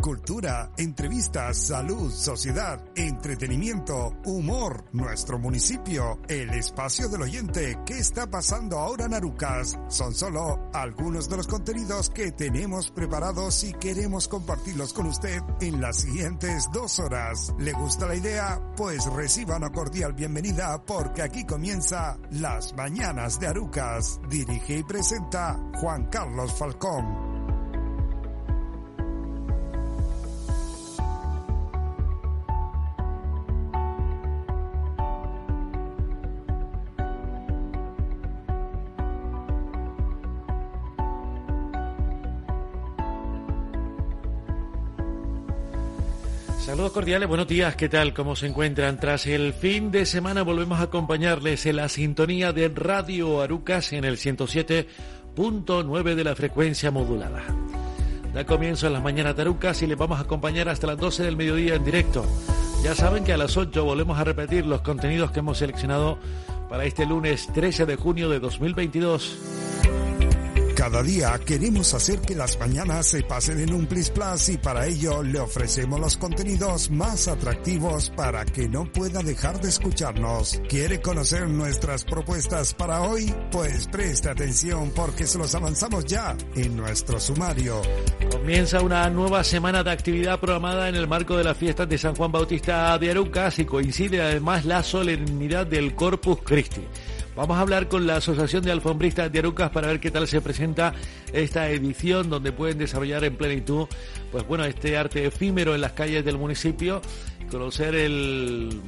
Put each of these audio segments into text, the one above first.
cultura, entrevistas, salud, sociedad, entretenimiento, humor, nuestro municipio, el espacio del oyente, qué está pasando ahora en Arucas. Son solo algunos de los contenidos que tenemos preparados y queremos compartirlos con usted en las siguientes dos horas. ¿Le gusta la idea? Pues reciba una cordial bienvenida porque aquí comienza Las Mañanas de Arucas. Dirige y presenta Juan Carlos Falcón. Saludos cordiales, buenos días, ¿qué tal? ¿Cómo se encuentran? Tras el fin de semana volvemos a acompañarles en la sintonía de Radio Arucas en el 107.9 de la frecuencia modulada. Da comienzo en las mañanas Arucas y les vamos a acompañar hasta las 12 del mediodía en directo. Ya saben que a las 8 volvemos a repetir los contenidos que hemos seleccionado para este lunes 13 de junio de 2022. Cada día queremos hacer que las mañanas se pasen en un Plis Plus y para ello le ofrecemos los contenidos más atractivos para que no pueda dejar de escucharnos. ¿Quiere conocer nuestras propuestas para hoy? Pues preste atención porque se los avanzamos ya en nuestro sumario. Comienza una nueva semana de actividad programada en el marco de las fiestas de San Juan Bautista de Arucas y coincide además la solemnidad del Corpus Christi. Vamos a hablar con la Asociación de Alfombristas de Arucas para ver qué tal se presenta esta edición donde pueden desarrollar en plenitud, pues bueno, este arte efímero en las calles del municipio, conocer el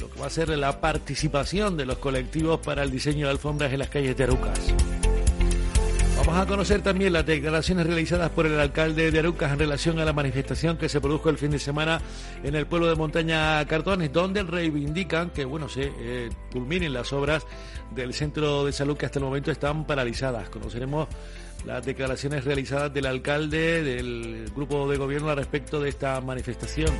lo que va a ser la participación de los colectivos para el diseño de alfombras en las calles de Arucas. Vamos a conocer también las declaraciones realizadas por el alcalde de Arucas en relación a la manifestación que se produjo el fin de semana en el pueblo de Montaña Cartones, donde reivindican que bueno se eh, culminen las obras del centro de salud que hasta el momento están paralizadas. Conoceremos las declaraciones realizadas del alcalde del grupo de gobierno al respecto de esta manifestación.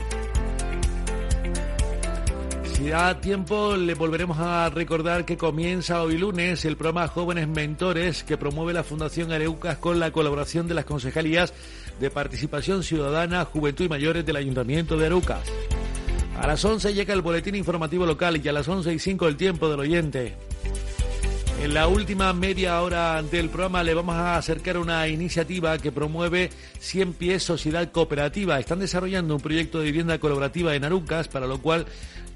Si da tiempo, le volveremos a recordar que comienza hoy lunes el programa Jóvenes Mentores que promueve la Fundación Areucas con la colaboración de las concejalías de Participación Ciudadana, Juventud y Mayores del Ayuntamiento de Areucas. A las 11 llega el boletín informativo local y a las 11 y 5 el tiempo del oyente. En la última media hora del programa le vamos a acercar una iniciativa que promueve 100 pies Sociedad Cooperativa. Están desarrollando un proyecto de vivienda colaborativa en Arucas, para lo cual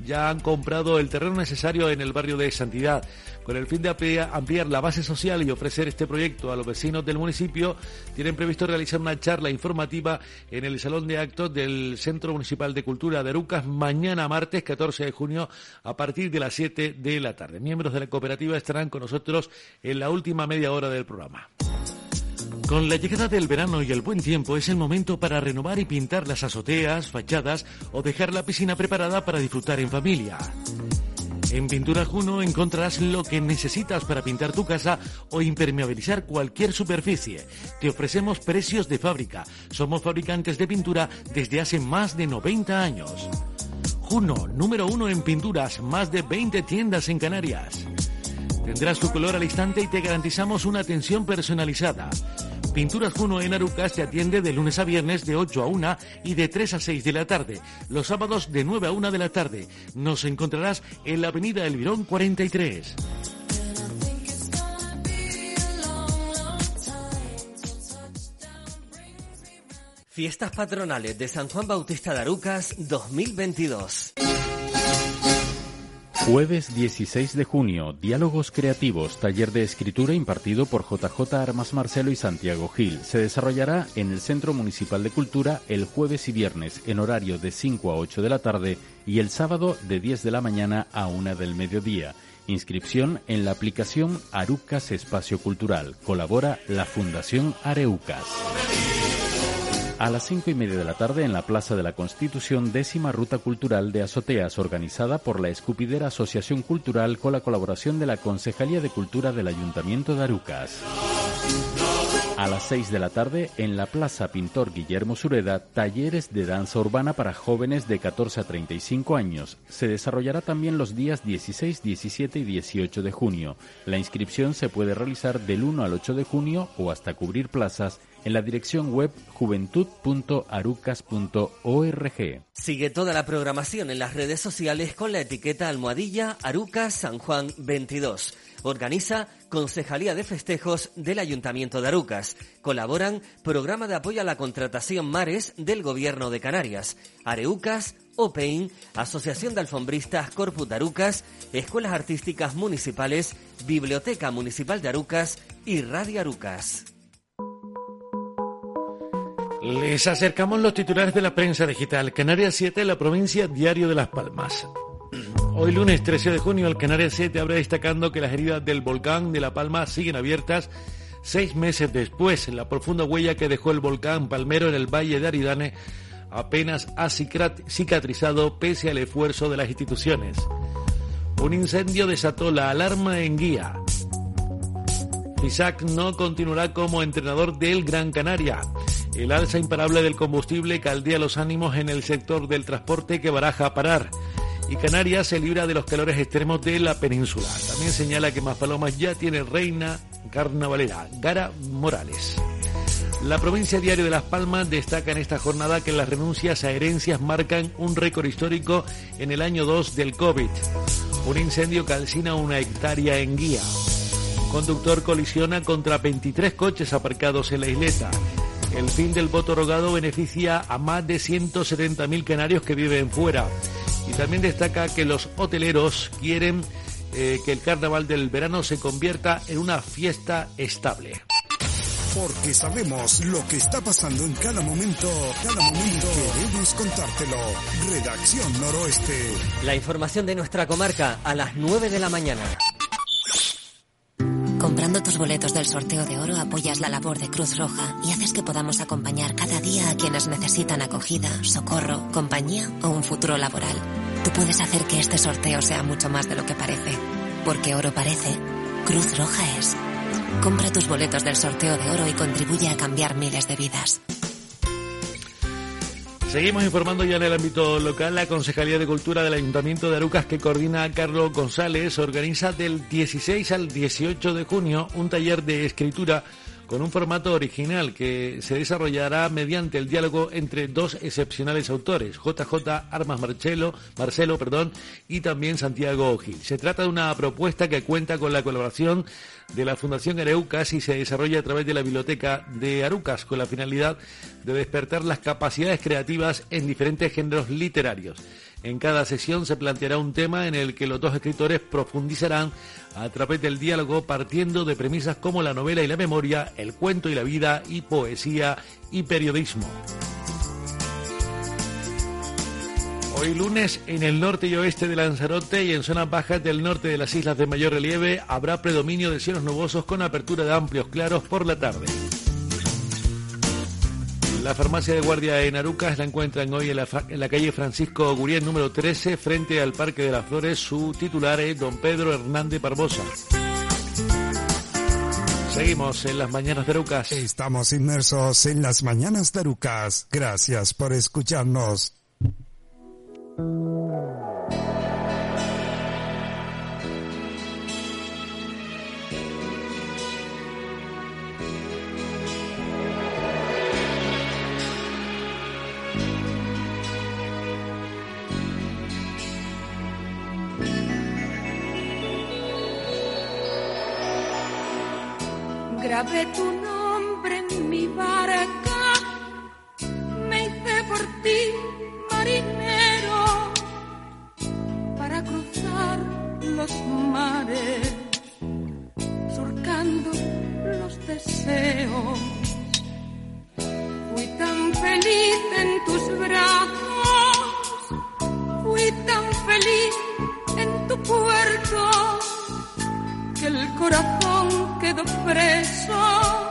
ya han comprado el terreno necesario en el barrio de Santidad. Con el fin de ampliar la base social y ofrecer este proyecto a los vecinos del municipio, tienen previsto realizar una charla informativa en el Salón de Actos del Centro Municipal de Cultura de Arucas mañana martes 14 de junio a partir de las 7 de la tarde. Miembros de la cooperativa estarán con nosotros en la última media hora del programa. Con la llegada del verano y el buen tiempo es el momento para renovar y pintar las azoteas, fachadas o dejar la piscina preparada para disfrutar en familia. En Pintura Juno encontrarás lo que necesitas para pintar tu casa o impermeabilizar cualquier superficie. Te ofrecemos precios de fábrica. Somos fabricantes de pintura desde hace más de 90 años. Juno, número uno en pinturas, más de 20 tiendas en Canarias. Tendrás tu color al instante y te garantizamos una atención personalizada. Pinturas Juno en Arucas te atiende de lunes a viernes de 8 a 1 y de 3 a 6 de la tarde. Los sábados de 9 a 1 de la tarde. Nos encontrarás en la avenida Elvirón 43. Fiestas patronales de San Juan Bautista de Arucas 2022. Jueves 16 de junio, Diálogos Creativos, taller de escritura impartido por JJ Armas Marcelo y Santiago Gil. Se desarrollará en el Centro Municipal de Cultura el jueves y viernes en horario de 5 a 8 de la tarde y el sábado de 10 de la mañana a 1 del mediodía. Inscripción en la aplicación Arucas Espacio Cultural. Colabora la Fundación Areucas. A las cinco y media de la tarde en la Plaza de la Constitución, décima ruta cultural de azoteas organizada por la Escupidera Asociación Cultural con la colaboración de la Concejalía de Cultura del Ayuntamiento de Arucas. A las seis de la tarde, en la Plaza Pintor Guillermo Sureda, talleres de danza urbana para jóvenes de 14 a 35 años. Se desarrollará también los días 16, 17 y 18 de junio. La inscripción se puede realizar del 1 al 8 de junio o hasta cubrir plazas en la dirección web juventud.arucas.org. Sigue toda la programación en las redes sociales con la etiqueta almohadilla Arucas San Juan 22. Organiza Concejalía de Festejos del Ayuntamiento de Arucas. Colaboran Programa de Apoyo a la Contratación Mares del Gobierno de Canarias. Areucas, OPEIN, Asociación de Alfombristas Corpus de Arucas, Escuelas Artísticas Municipales, Biblioteca Municipal de Arucas y Radio Arucas. Les acercamos los titulares de la prensa digital. Canarias 7, la provincia Diario de Las Palmas. Hoy lunes 13 de junio, el Canarias 7 abre destacando que las heridas del volcán de La Palma siguen abiertas seis meses después. La profunda huella que dejó el volcán Palmero en el valle de Aridane apenas ha cicatrizado pese al esfuerzo de las instituciones. Un incendio desató la alarma en Guía. Isaac no continuará como entrenador del Gran Canaria. El alza imparable del combustible caldea los ánimos en el sector del transporte que baraja a parar. Y Canarias se libra de los calores extremos de la península. También señala que Maspalomas ya tiene reina carnavalera, Gara Morales. La provincia diario de Las Palmas destaca en esta jornada que las renuncias a herencias marcan un récord histórico en el año 2 del COVID. Un incendio calcina una hectárea en guía. Conductor colisiona contra 23 coches aparcados en la isleta. El fin del voto rogado beneficia a más de 170.000 canarios que viven fuera. Y también destaca que los hoteleros quieren eh, que el carnaval del verano se convierta en una fiesta estable porque sabemos lo que está pasando en cada momento. Cada momento queremos contártelo. Redacción Noroeste. La información de nuestra comarca a las 9 de la mañana. Comprando tus boletos del sorteo de oro apoyas la labor de Cruz Roja y haces que podamos acompañar cada día a quienes necesitan acogida, socorro, compañía o un futuro laboral. Tú puedes hacer que este sorteo sea mucho más de lo que parece. Porque oro parece, Cruz Roja es. Compra tus boletos del sorteo de oro y contribuye a cambiar miles de vidas. Seguimos informando ya en el ámbito local. La Concejalía de Cultura del Ayuntamiento de Arucas, que coordina Carlos González, organiza del 16 al 18 de junio un taller de escritura con un formato original que se desarrollará mediante el diálogo entre dos excepcionales autores, JJ Armas Marcelo, Marcelo perdón, y también Santiago Gil. Se trata de una propuesta que cuenta con la colaboración de la Fundación Areucas y se desarrolla a través de la Biblioteca de Arucas con la finalidad de despertar las capacidades creativas en diferentes géneros literarios. En cada sesión se planteará un tema en el que los dos escritores profundizarán a través del diálogo partiendo de premisas como la novela y la memoria, el cuento y la vida y poesía y periodismo. Hoy lunes en el norte y oeste de Lanzarote y en zonas bajas del norte de las islas de mayor relieve habrá predominio de cielos nubosos con apertura de amplios claros por la tarde. La farmacia de guardia en Arucas la encuentran hoy en la, calle Francisco Guriel número 13 frente al Parque de las Flores. Su titular es don Pedro Hernández Barbosa. Seguimos en las mañanas de Arucas. Estamos inmersos en las mañanas de Arucas. Gracias por escucharnos. Grabé tu nombre en mi barca, me hice por ti marinero para cruzar los mares, surcando los deseos. Fui tan feliz en tus brazos, fui tan feliz en tu puerto el corazón quedó preso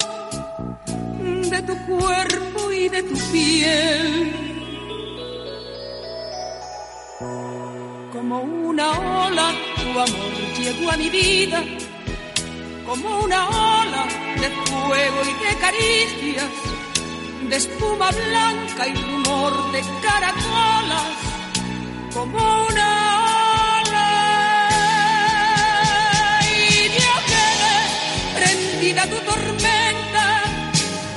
de tu cuerpo y de tu piel. Como una ola, tu amor llegó a mi vida, como una ola de fuego y de caricias, de espuma blanca y rumor de caracolas, como una tu tormenta,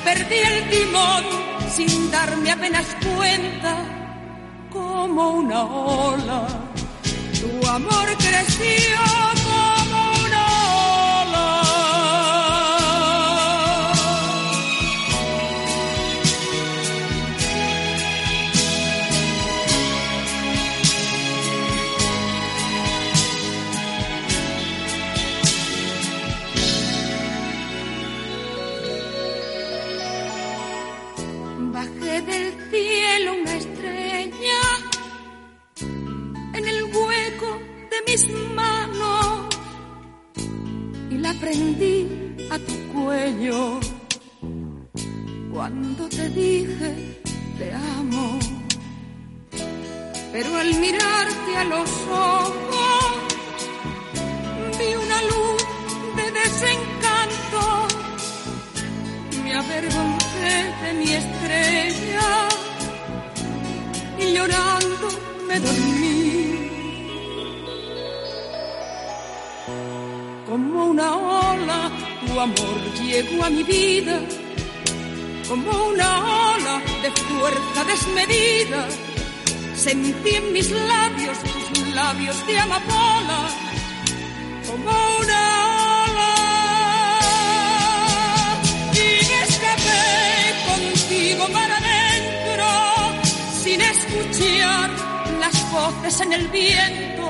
perdí el timón sin darme apenas cuenta como una ola. Tu amor creció prendí a tu cuello cuando te dije te amo. Pero al mirarte a los ojos vi una luz de desencanto. Me avergoncé de mi estrella y llorando me dormí. Tu amor llegó a mi vida. Como una ola de fuerza desmedida. Sentí en mis labios tus labios de amapola. Como una ola. Y escapé contigo para adentro. Sin escuchar las voces en el viento.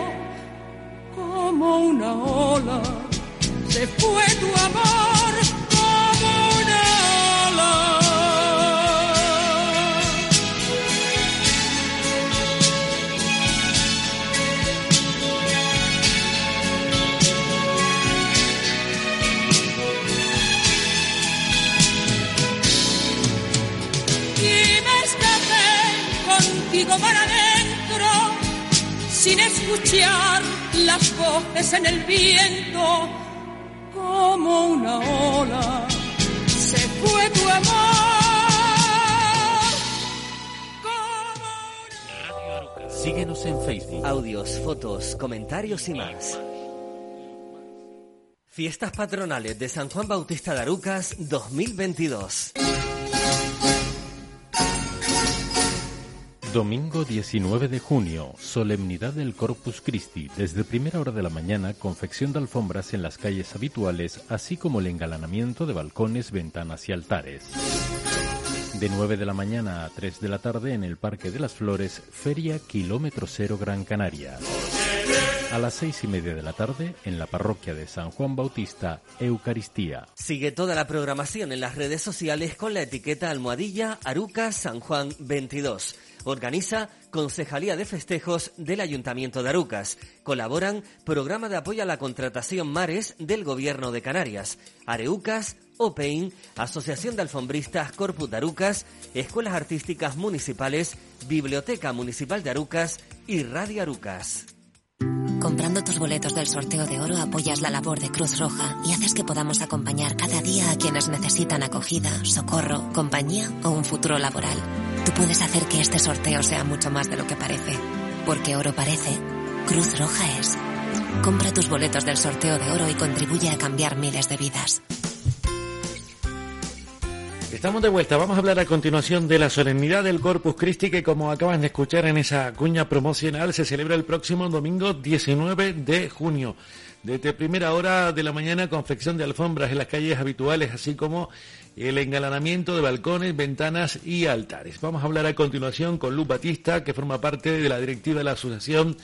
Como una ola se fue tu amor como una ola. Y me escapé contigo para adentro sin escuchar las voces en el viento como una ola se fue tu amor. Síguenos en Facebook. Audios, fotos, comentarios y más. Fiestas patronales de San Juan Bautista de Arucas 2022. Domingo 19 de junio, solemnidad del Corpus Christi. Desde primera hora de la mañana, confección de alfombras en las calles habituales, así como el engalanamiento de balcones, ventanas y altares. De 9 de la mañana a 3 de la tarde en el Parque de las Flores, Feria Kilómetro Cero Gran Canaria. A las seis y media de la tarde, en la parroquia de San Juan Bautista, Eucaristía. Sigue toda la programación en las redes sociales con la etiqueta almohadilla Aruca San Juan 22. Organiza Concejalía de Festejos del Ayuntamiento de Arucas. Colaboran Programa de Apoyo a la Contratación Mares del Gobierno de Canarias. Areucas, OPEIN, Asociación de Alfombristas Corpus de Arucas, Escuelas Artísticas Municipales, Biblioteca Municipal de Arucas y Radio Arucas. Comprando tus boletos del sorteo de oro apoyas la labor de Cruz Roja y haces que podamos acompañar cada día a quienes necesitan acogida, socorro, compañía o un futuro laboral. Tú puedes hacer que este sorteo sea mucho más de lo que parece. Porque oro parece, Cruz Roja es. Compra tus boletos del sorteo de oro y contribuye a cambiar miles de vidas. Estamos de vuelta. Vamos a hablar a continuación de la solemnidad del Corpus Christi que, como acaban de escuchar en esa cuña promocional, se celebra el próximo domingo 19 de junio. Desde primera hora de la mañana, confección de alfombras en las calles habituales, así como el engalanamiento de balcones, ventanas y altares. Vamos a hablar a continuación con Luz Batista, que forma parte de la directiva de la Asociación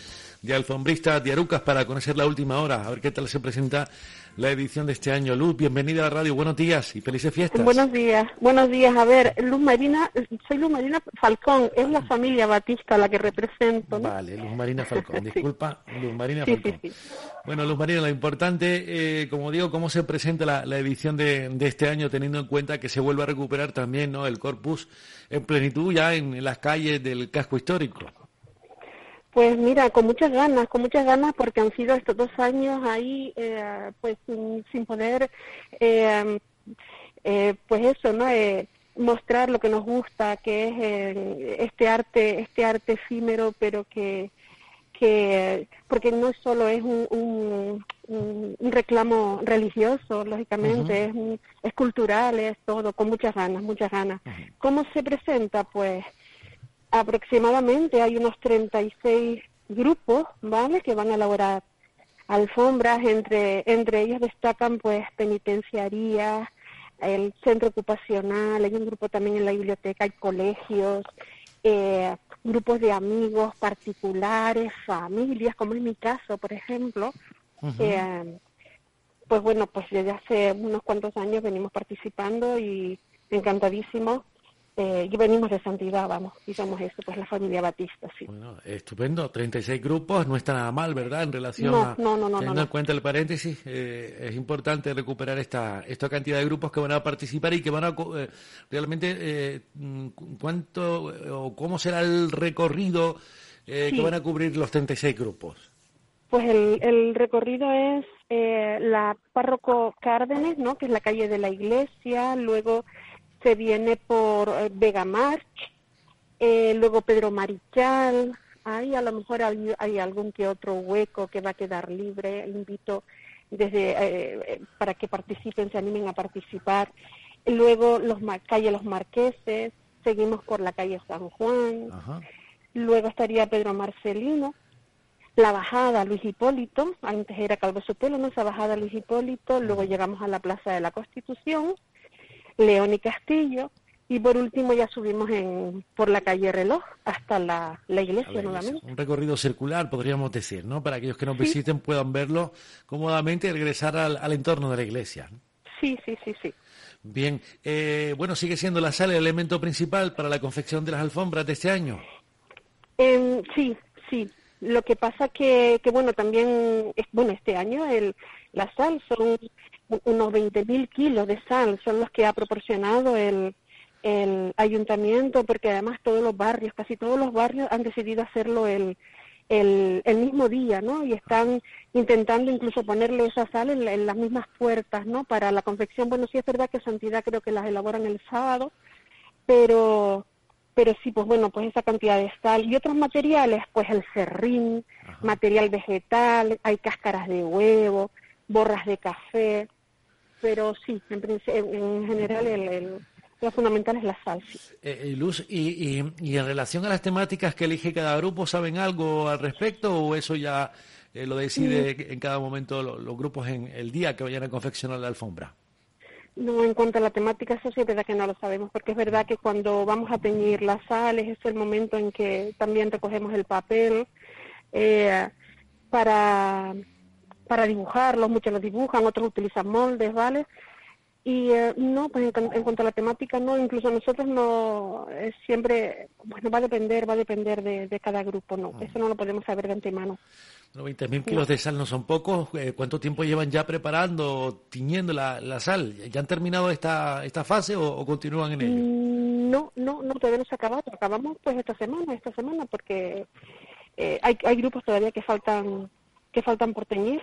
de Alfombristas de Arucas, para conocer la última hora, a ver qué tal se presenta la edición de este año. Luz, bienvenida a la radio, buenos días y felices fiestas. Buenos días, buenos días. A ver, Luz Marina, soy Luz Marina Falcón, es la familia Batista la que represento. Vale, Luz Marina Falcón, disculpa, Luz Marina Falcón. bueno, Luz Marina, lo importante, eh, como digo, cómo se presenta la, edición de, este año, teniendo en cuenta que se vuelve a recuperar también ¿no? el corpus en plenitud ya en las calles del casco histórico. Pues mira, con muchas ganas, con muchas ganas porque han sido estos dos años ahí, eh, pues sin poder, eh, eh, pues eso, ¿no? mostrar lo que nos gusta, que es este arte, este arte efímero, pero que, que porque no solo es un, un, un reclamo religioso, lógicamente, es, es cultural, es todo, con muchas ganas, muchas ganas. ¿Cómo se presenta? Pues aproximadamente hay unos 36 grupos, ¿vale? Que van a elaborar alfombras, entre, entre ellos destacan pues penitenciarías, el centro ocupacional, hay un grupo también en la biblioteca, hay colegios, eh, grupos de amigos particulares, familias, como en mi caso, por ejemplo. Eh, pues bueno, pues desde hace unos cuantos años venimos participando y encantadísimos eh, y venimos de santidad, vamos, y somos eso, pues la familia Batista, sí. Bueno, estupendo, 36 grupos, no está nada mal, ¿verdad? En relación no, a... No, no, no, Teniendo no, en cuenta el paréntesis, eh, es importante recuperar esta, esta cantidad de grupos que van a participar y que van a... Eh, realmente, eh, ¿cuánto o cómo será el recorrido eh, Sí. que van a cubrir los 36 grupos? Pues el, el recorrido es eh, la Párroco Cárdenas, ¿no? Que es la calle de la iglesia, luego se viene por eh, Vega March, eh, luego Pedro Marichal, ahí a lo mejor hay, hay algún que otro hueco que va a quedar libre, invito desde eh, para que participen, se animen a participar. Luego los calle Los Marqueses, seguimos por la calle San Juan, Ajá. luego estaría Pedro Marcelino, la bajada Luis Hipólito, antes era Calvo Sotelo, ¿no? esa bajada Luis Hipólito, luego llegamos a la Plaza de la Constitución, León y Castillo, y por último ya subimos en, por la calle Reloj hasta la, la iglesia la iglesia. nuevamente. Un recorrido circular, podríamos decir, ¿no? Para aquellos que nos visiten puedan verlo cómodamente y regresar al, al entorno de la iglesia. Sí, sí, sí, sí. Bien, eh, bueno, sigue siendo la sala el elemento principal para la confección de las alfombras de este año. Em, sí, sí. Lo que pasa que, que bueno, también, bueno, este año el, la sal son unos 20.000 kilos de sal, son los que ha proporcionado el, el ayuntamiento, porque además todos los barrios, casi todos los barrios han decidido hacerlo el, el, el mismo día, ¿no? Y están intentando incluso ponerle esa sal en, en las mismas puertas, ¿no? Para la confección, bueno, sí es verdad que Santidad creo que las elaboran el sábado, pero pero sí, pues bueno, pues esa cantidad de sal y otros materiales, pues el serrín, material vegetal, hay cáscaras de huevo, borras de café, pero sí, en, en, en general el, el- lo fundamental es la sal, sí. Eh, eh, Luz, y, y, y en relación a las temáticas que elige cada grupo, ¿saben algo al respecto o eso ya eh, lo decide en cada momento lo- los grupos en el día que vayan a confeccionar la alfombra? No, en cuanto a la temática, eso sí es verdad que no lo sabemos, porque es verdad que cuando vamos a teñir las sales es el momento en que también recogemos el papel eh, para, para dibujarlos, muchos los dibujan, otros utilizan moldes, ¿vale? Y eh, no, pues en, en cuanto a la temática, no, incluso nosotros no, eh, siempre, bueno, va a depender, va a depender de, de cada grupo, no, eso no lo podemos saber de antemano. Bueno, 20.000 kilos de sal no son pocos. Eh, ¿Cuánto tiempo llevan ya preparando, tiñendo la, la sal? ¿Ya han terminado esta, esta fase o, o continúan en ello? Mm, No, no, no, todavía no se ha acabado. Acabamos pues esta semana, esta semana, porque eh, hay, hay grupos todavía que faltan que faltan por teñir.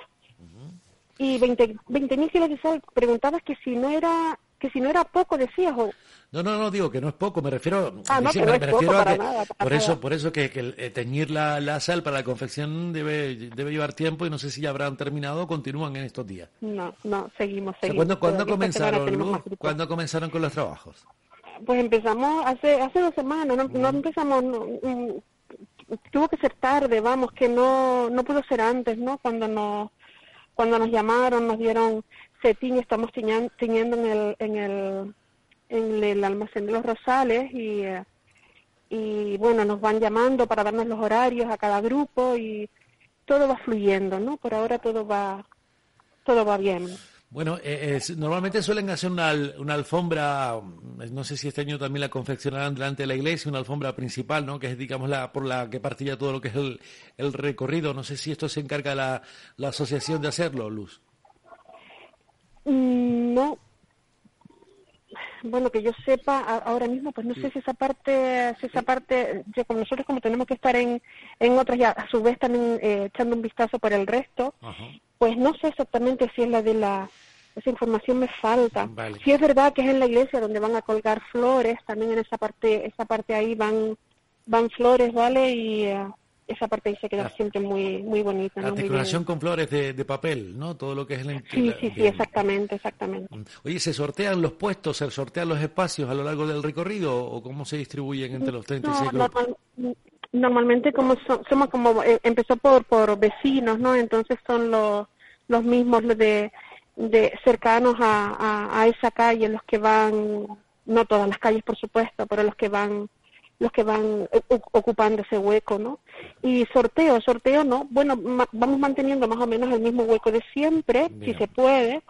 Y 20 mil kilos de sal, preguntabas que si no era que si no era poco, decías, o No, no, no, digo que no es poco, me refiero, Ah, no, sí, que me, no es me poco refiero a que nada, por eso, por eso que, que eh, teñir la, la sal para la confección debe, debe llevar tiempo y no sé si ya habrán terminado o continúan en estos días. no, no, seguimos, O sea, seguimos. ¿cuándo, cuándo comenzaron, Luz? más grupos. ¿Cuándo comenzaron con los trabajos? Pues empezamos hace hace dos semanas, no, no empezamos, no, tuvo que ser tarde, vamos, que no no pudo ser antes, ¿no? Cuando nos cuando nos llamaron, nos dieron setín, estamos tiñendo en el en el en el almacén de los Rosales y eh, y bueno, nos van llamando para darnos los horarios a cada grupo y todo va fluyendo, ¿no? Por ahora todo va todo va bien. Bueno, eh, es- normalmente suelen hacer una, una alfombra, mm, no sé si este año también la confeccionarán delante de la iglesia, una alfombra principal, ¿no? Que es, digamos, la por la que partía todo lo que es el, el recorrido. No sé si esto se encarga la, la asociación de hacerlo, Luz. Mm, No. Bueno, que yo sepa ahora mismo, pues no sé si esa parte, si esa parte, yo como nosotros como tenemos que estar en, en otras y a, a su vez también eh, echando un vistazo por el resto, pues no sé exactamente si es la de la, esa información me falta. Vale. Si es verdad que es en la iglesia donde van a colgar flores, también en esa parte, esa parte ahí van, van flores, ¿vale? Y, eh, esa parte ahí se queda siempre muy muy bonita. La decoración con flores de, papel, ¿no? Todo lo que es el... Sí, sí, sí, exactamente, exactamente. Mm. Oye, ¿se sortean los puestos, se sortean los espacios a lo largo del recorrido o cómo se distribuyen entre los 36 grupos? Normalmente como somos como, eh, empezó por, por vecinos, ¿no? Entonces son los, los mismos de, de cercanos a, a esa calle los que van, no todas las calles por supuesto, pero los que van los que van ocupando ese hueco, ¿no? Y sorteo, sorteo, ¿no? Bueno, vamos manteniendo más o menos el mismo hueco de siempre, si se puede,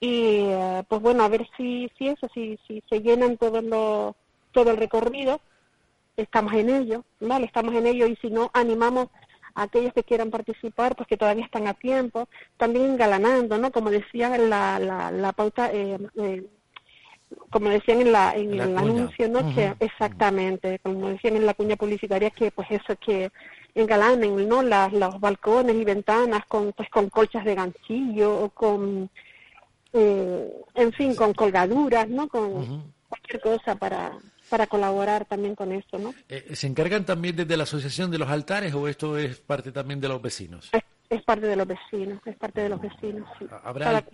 y eh, pues bueno, a ver si, si eso, si, si se llenan todo, lo, todo el recorrido, estamos en ello, ¿vale? Estamos en ello y si no, animamos a aquellos que quieran participar, pues que todavía están a tiempo, también engalanando, ¿no? Como decía la, la, la pauta, eh, eh, como decían en la en el anuncio no que exactamente como decían en la cuña publicitaria que pues eso que engalanen no las los balcones y ventanas con pues con colchas de ganchillo o con eh, en fin con colgaduras no con cualquier cosa para para colaborar también con eso no eh, se encargan también desde la asociación de los altares o esto es parte también de los vecinos es, parte de los vecinos es parte de los vecinos sí. habrá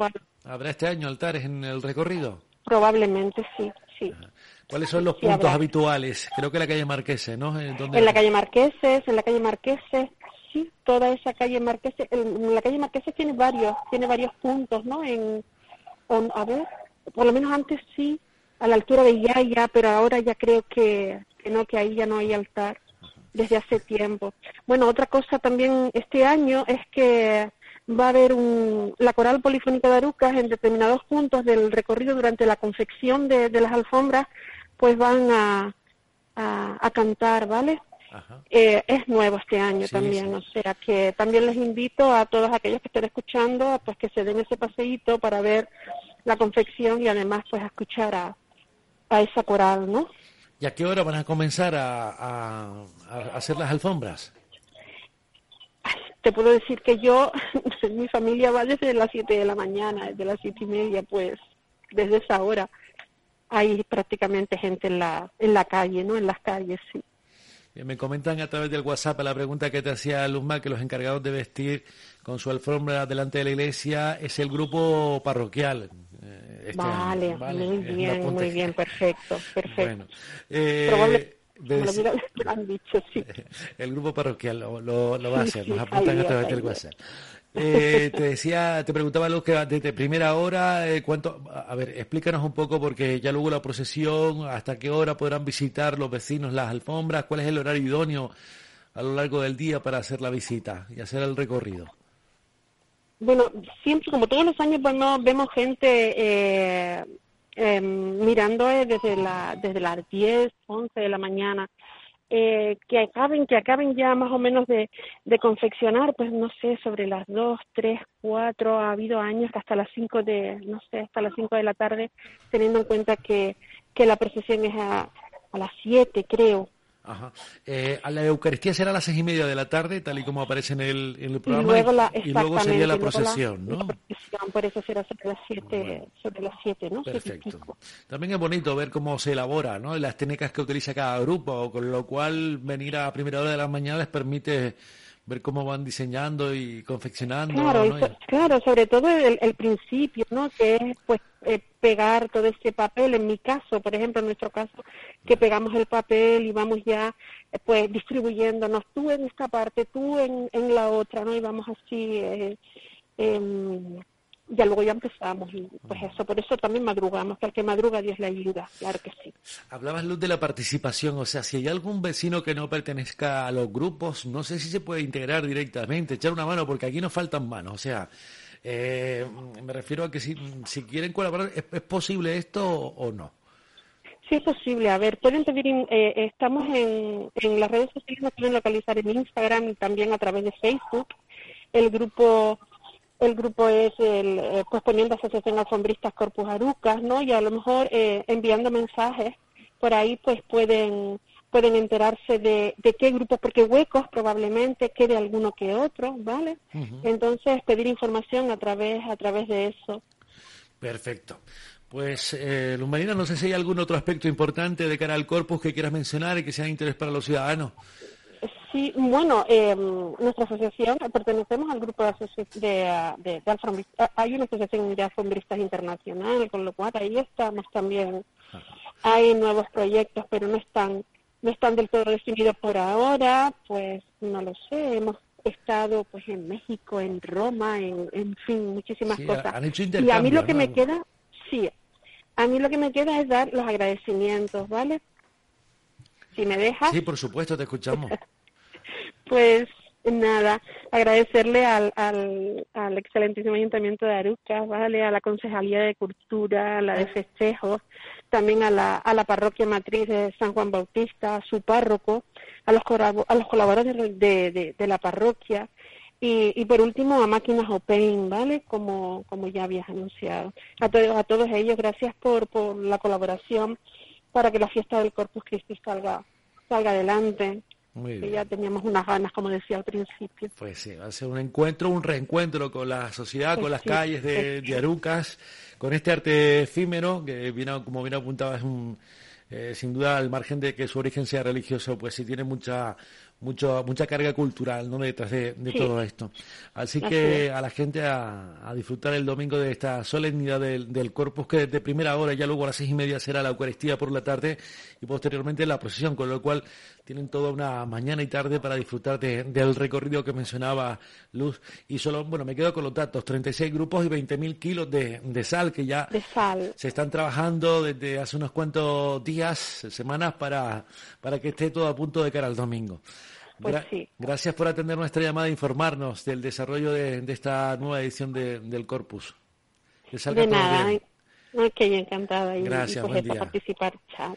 habrá este año altares en el recorrido Probablemente sí, sí. ¿Cuáles son los puntos habituales? Creo que la calle Marquese, ¿no? En la calle Marqueses, en la calle Marqueses, sí, toda esa calle Marqueses, en la calle Marqueses tiene varios, tiene varios puntos, ¿no? En, a ver, por lo menos antes sí, a la altura de Yaya, pero ahora ya creo que, que no, que ahí ya no hay altar desde hace tiempo. Bueno, otra cosa también este año es que va a haber un, la coral polifónica de Arucas en determinados puntos del recorrido durante la confección de, las alfombras, pues van a, a, cantar, ¿vale? Eh, es nuevo este año también, o sea que también les invito a todos aquellos que estén escuchando, pues que se den ese paseíto para ver la confección y además pues a escuchar a, a esa coral, ¿no? ¿Y a qué hora van a comenzar a, a hacer las alfombras? te puedo decir que yo, mi familia va desde las 7 de la mañana, desde las siete y media, pues desde esa hora hay prácticamente gente en la, en la calle, ¿no? En las calles, sí. Me comentan a través del WhatsApp la pregunta que te hacía Luzma, que los encargados de vestir con su alfombra delante de la iglesia es el grupo parroquial. Eh, este vale, muy bien, muy bien, perfecto, perfecto. Eh, han dicho, sí. El grupo parroquial lo, lo, va a hacer, nos apuntan a través del WhatsApp. Eh, te decía, te preguntaba Luz que desde primera hora, eh, cuánto, a ver, explícanos un poco porque ya luego la procesión, hasta qué hora podrán visitar los vecinos las alfombras, cuál es el horario idóneo a lo largo del día para hacer la visita y hacer el recorrido. Bueno, siempre, como todos los años, bueno, vemos gente eh, eh, mirando desde, la, desde las 10, 11 de la mañana, eh, que acaben, que acaben ya más o menos de, confeccionar, pues no sé, sobre las 2, 3, 4, ha habido años hasta las 5 de, no sé, hasta las 5 de la tarde, teniendo en cuenta que, que la procesión es a, a las 7, creo. Ajá. Eh, a la Eucaristía será a las seis y media de la tarde, tal y como aparece en el, en el programa. Y luego, sería la procesión, ¿no? por eso será sobre las siete, sobre las siete, ¿no? Perfecto. También es bonito ver cómo se elabora, ¿no? Las técnicas que utiliza cada grupo, con lo cual venir a primera hora de la mañana les permite ver cómo van diseñando y confeccionando. Claro, claro sobre todo el, el, principio, ¿no? Que es pues eh, pegar todo este papel. En mi caso, por ejemplo, en nuestro caso, que pegamos el papel y vamos ya eh, pues distribuyéndonos, tú en esta parte, tú en, en la otra, ¿no? Y vamos así. Eh, eh, ya luego ya empezamos y pues eso, por eso también madrugamos, que al que madruga Dios le ayuda, claro que sí. Hablabas, Luz, de la participación, o sea, si hay algún vecino que no pertenezca a los grupos, no sé si se puede integrar directamente, echar una mano, porque aquí nos faltan manos, o sea, eh, me refiero a que si, si quieren colaborar, ¿es, posible esto o, no? Sí, es posible. A ver, pueden pedir, eh, estamos en, en las redes sociales, nos pueden localizar en Instagram y también a través de Facebook. El grupo el grupo es el, eh, pues poniendo Asociación Alfombristas Corpus Arucas, ¿no? Y a lo mejor eh, enviando mensajes por ahí, pues pueden pueden enterarse de, de qué grupos, porque huecos probablemente quede alguno que otro, ¿vale? Entonces pedir información a través a través de eso. Perfecto. Pues, eh, Luz Marina, no sé si hay algún otro aspecto importante de cara al corpus que quieras mencionar y que sea de interés para los ciudadanos. Sí, bueno, eh, nuestra asociación, pertenecemos al grupo de, de, de, hay una asociación de alfombristas internacional, con lo cual ahí estamos también. Hay nuevos proyectos, pero no están, no están del todo definidos por ahora, pues no lo sé, hemos estado pues en México, en Roma, en, en fin, muchísimas cosas. y a mí lo que me queda, sí, a mí lo que me queda es dar los agradecimientos, ¿vale? Si me dejas. Sí, por supuesto, te escuchamos. Pues nada, agradecerle al, al, al, excelentísimo Ayuntamiento de Arucas, ¿vale? a la Concejalía de Cultura, a la de Festejos, también a la, a la parroquia matriz de San Juan Bautista, a su párroco, a los, a los colaboradores de, de, la parroquia y, y, por último a Máquinas Open, ¿vale? Como, como ya habías anunciado. A, a todos ellos, gracias por, por la colaboración para que la fiesta del Corpus Christi salga, salga adelante. Muy que ya teníamos unas ganas, como decía al principio. Pues sí, va a ser un encuentro, un reencuentro con la sociedad, con las calles de, de, Arucas, con este arte efímero, que viene, como bien apuntaba, es un, eh, sin duda, al margen de que su origen sea religioso, pues sí tiene mucha mucho, mucha carga cultural ¿no? detrás de, todo esto. Así, que a la gente a, disfrutar el domingo de esta solemnidad del, del, Corpus, que de primera hora, ya luego a las seis y media será la Eucaristía por la tarde y posteriormente la procesión, con lo cual tienen toda una mañana y tarde para disfrutar del recorrido que mencionaba Luz. Y solo, bueno, me quedo con los datos, 36 grupos y 20.000 kilos de, de, sal que ya se están trabajando desde hace unos cuantos días, semanas, para, para que esté todo a punto de cara al domingo. Pues sí. Gracias por atender nuestra llamada e informarnos del desarrollo de, esta nueva edición del Corpus. de nada, ok, encantada. Y, Gracias, y pues participar. Chao.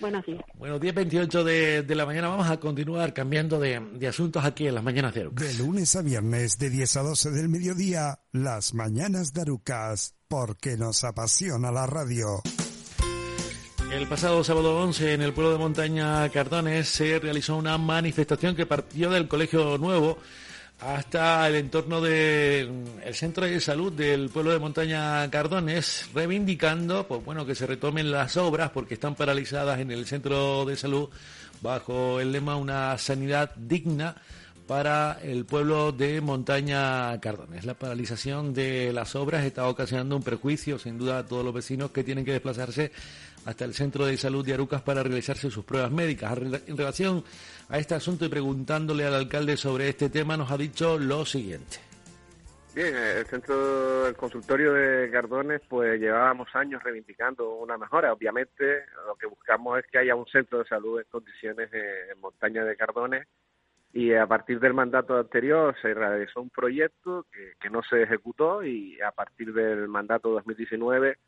Buenos días. Bueno, 10.28 de, de la mañana vamos a continuar cambiando de, de asuntos aquí en las mañanas de Arucas. De lunes a viernes, de 10 a 12 del mediodía, las mañanas de Arucas, porque nos apasiona la radio. El pasado sábado 11 en el pueblo de Montaña Cardones se realizó una manifestación que partió del Colegio Nuevo hasta el entorno del centro de salud del pueblo de Montaña Cardones, reivindicando, pues bueno, que se retomen las obras porque están paralizadas en el centro de salud bajo el lema una sanidad digna para el pueblo de Montaña Cardones. La paralización de las obras está ocasionando un perjuicio, sin duda, a todos los vecinos que tienen que desplazarse hasta el centro de salud de Arucas para realizarse sus pruebas médicas. En relación a este asunto y preguntándole al alcalde sobre este tema, nos ha dicho lo siguiente. Bien, el centro, el consultorio de Cardones, pues llevábamos años reivindicando una mejora. Obviamente, lo que buscamos es que haya un centro de salud en condiciones en montaña de Cardones y a partir del mandato anterior se realizó un proyecto que, que no se ejecutó y a partir del mandato 2019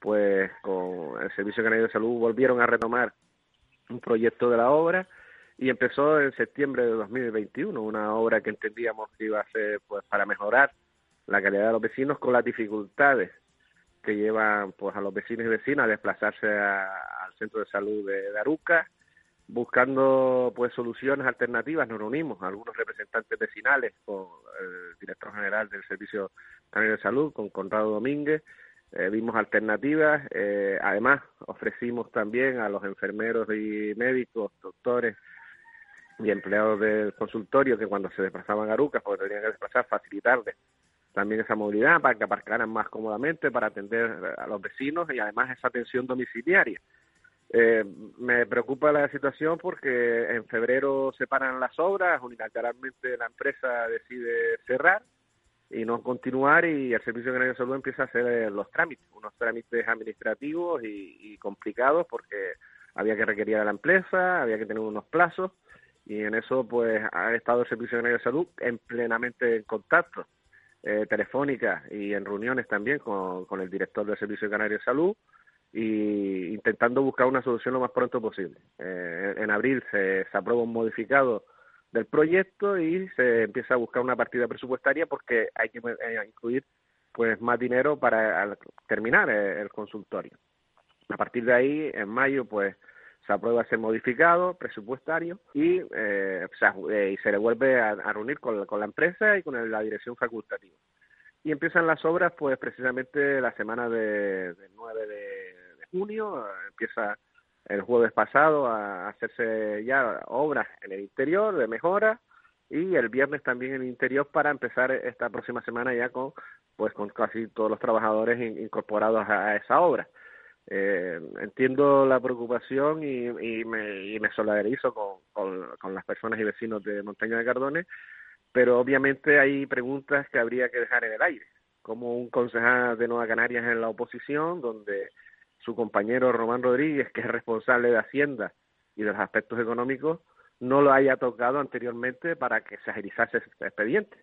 pues con el Servicio Canario de Salud volvieron a retomar un proyecto de la obra y empezó en septiembre de 2021, una obra que entendíamos que iba a ser pues para mejorar la calidad de los vecinos con las dificultades que llevan pues a los vecinos y vecinas a desplazarse al centro de salud de, de, Aruca, buscando pues soluciones alternativas, nos reunimos algunos representantes vecinales con el director general del Servicio Canario de Salud, con Conrado Domínguez, eh, vimos alternativas, eh, además ofrecimos también a los enfermeros y médicos, doctores y empleados del consultorio que cuando se desplazaban a Arucas, porque tenían que desplazar, facilitarles también esa movilidad para que aparcaran más cómodamente, para atender a los vecinos y además esa atención domiciliaria. Eh, me preocupa la situación porque en febrero se paran las obras, unilateralmente la empresa decide cerrar y no continuar y el Servicio Canario de Salud empieza a hacer eh, los trámites, unos trámites administrativos y, complicados porque había que requerir a la empresa, había que tener unos plazos y en eso pues ha estado el Servicio Canario de Salud en plenamente en contacto eh, telefónica y en reuniones también con, con el director del Servicio Canario de Salud y intentando buscar una solución lo más pronto posible. Eh, en abril se, se aprueba un modificado del proyecto y se empieza a buscar una partida presupuestaria porque hay que eh, incluir pues más dinero para terminar eh, el, consultorio. A partir de ahí, en mayo, pues se aprueba ese modificado presupuestario y, eh, se le vuelve a, reunir con, la empresa y con la dirección facultativa. Y empiezan las obras, pues precisamente la semana del de 9 de, junio, empieza el jueves pasado a hacerse ya obras en el interior de mejora y el viernes también en el interior para empezar esta próxima semana ya con pues con casi todos los trabajadores incorporados a, esa obra. Eh, entiendo la preocupación y, y, me, y me solidarizo con, con, las personas y vecinos de Montaña de Cardones, pero obviamente hay preguntas que habría que dejar en el aire, como un concejal de Nueva Canarias en la oposición, donde su compañero Román Rodríguez, que es responsable de Hacienda y de los aspectos económicos, no lo haya tocado anteriormente para que se agilizase ese expediente,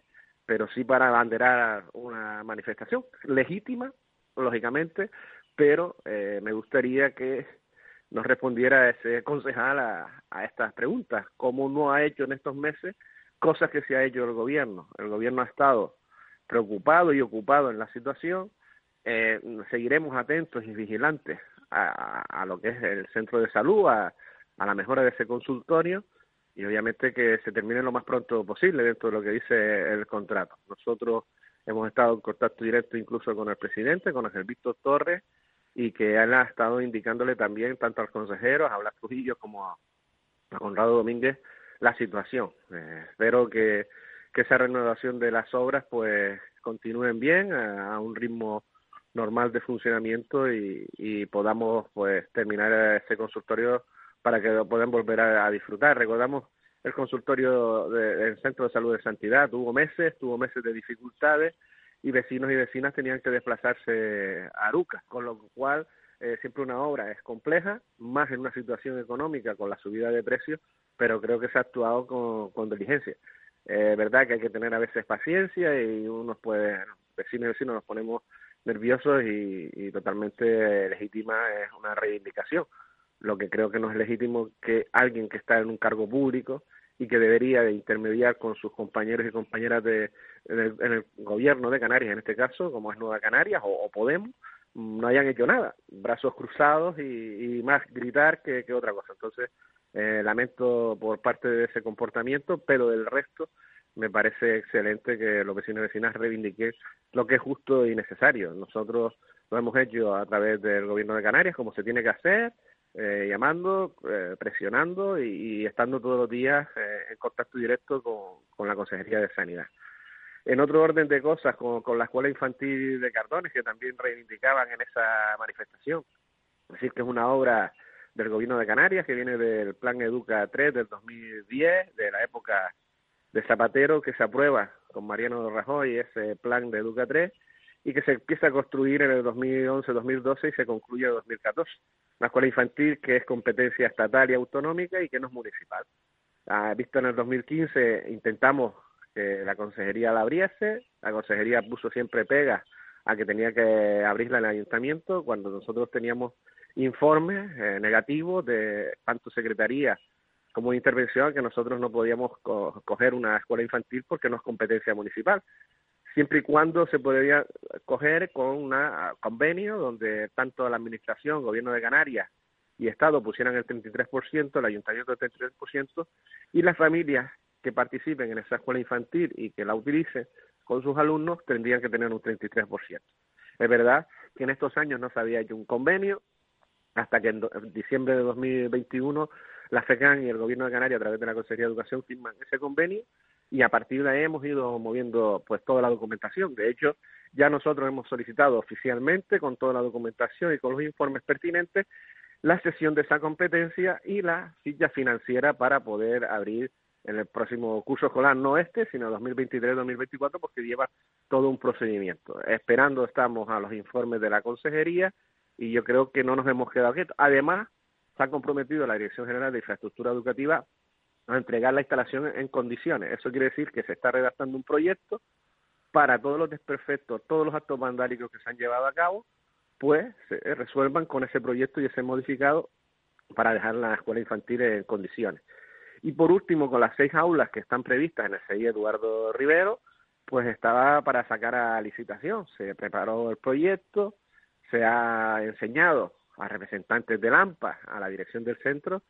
pero sí para abanderar una manifestación legítima, lógicamente, pero eh, me gustaría que nos respondiera ese concejal a, a estas preguntas, cómo no ha hecho en estos meses cosas que se ha hecho el gobierno. El gobierno ha estado preocupado y ocupado en la situación, eh, seguiremos atentos y vigilantes a, a, lo que es el centro de salud, a, a la mejora de ese consultorio y obviamente que se termine lo más pronto posible dentro de lo que dice el contrato. Nosotros hemos estado en contacto directo incluso con el presidente, con el Víctor Torres, y que él ha estado indicándole también tanto al consejero, a Blas Trujillo, como a, Conrado Domínguez, la situación. Eh, espero que, que esa renovación de las obras pues continúen bien, a, un ritmo normal de funcionamiento y, y podamos pues terminar ese consultorio para que lo puedan volver a, disfrutar. Recordamos el consultorio del Centro de Salud de Santidad, tuvo meses, tuvo meses de dificultades y vecinos y vecinas tenían que desplazarse a Aruca, con lo cual eh, siempre una obra es compleja, más en una situación económica con la subida de precios, pero creo que se ha actuado con, con diligencia. Es eh, verdad que hay que tener a veces paciencia y uno puede, vecinos y vecinos nos ponemos nerviosos y, y totalmente legítima es una reivindicación lo que creo que no es legítimo que alguien que está en un cargo público y que debería de intermediar con sus compañeros y compañeras de, en, el, gobierno de Canarias, en este caso, como es Nueva Canarias o, Podemos, no hayan hecho nada, brazos cruzados y, más gritar que, otra cosa. Entonces, eh, lamento por parte de ese comportamiento, pero del resto me parece excelente que los vecinos y vecinas reivindiquen lo que es justo y necesario. Nosotros lo hemos hecho a través del gobierno de Canarias, como se tiene que hacer, eh, llamando, eh, presionando y, estando todos los días eh, en contacto directo con, la Consejería de Sanidad. En otro orden de cosas, con, con la Escuela Infantil de Cardones, que también reivindicaban en esa manifestación, es decir, que es una obra del Gobierno de Canarias que viene del Plan Educa 3 del 2010, de la época de Zapatero, que se aprueba con Mariano Rajoy ese Plan de Educa 3 y que se empieza a construir en el 2011-2012 y se concluye en el 2014 una escuela infantil que es competencia estatal y autonómica y que no es municipal. Ah, visto en el 2015 intentamos que la consejería la abriese, la consejería puso siempre pega a que tenía que abrirla en el ayuntamiento cuando nosotros teníamos informes eh, negativos de tanto secretaría como intervención que nosotros no podíamos coger una escuela infantil porque no es competencia municipal siempre y cuando se podría coger con un convenio donde tanto la Administración, Gobierno de Canarias y Estado pusieran el 33%, el Ayuntamiento el 33%, y las familias que participen en esa escuela infantil y que la utilicen con sus alumnos tendrían que tener un 33%. Es verdad que en estos años no se había hecho un convenio, hasta que en, diciembre de 2021 la FECAN y el Gobierno de Canarias, a través de la Consejería de Educación, firman ese convenio y a partir de ahí hemos ido moviendo pues toda la documentación. De hecho, ya nosotros hemos solicitado oficialmente con toda la documentación y con los informes pertinentes la sesión de esa competencia y la silla financiera para poder abrir en el próximo curso escolar, no este, sino 2023-2024, porque lleva todo un procedimiento. Esperando estamos a los informes de la consejería y yo creo que no nos hemos quedado quietos. Además, se ha comprometido la Dirección General de Infraestructura Educativa a entregar la instalación en condiciones. Eso quiere decir que se está redactando un proyecto para todos los desperfectos, todos los actos vandálicos que se han llevado a cabo, pues se resuelvan con ese proyecto y ese modificado para dejar la escuela infantil en condiciones. Y por último, con las seis aulas que están previstas en el CI Eduardo Rivero, pues estaba para sacar a licitación. Se preparó el proyecto, se ha enseñado a representantes del AMPA, a la dirección del centro,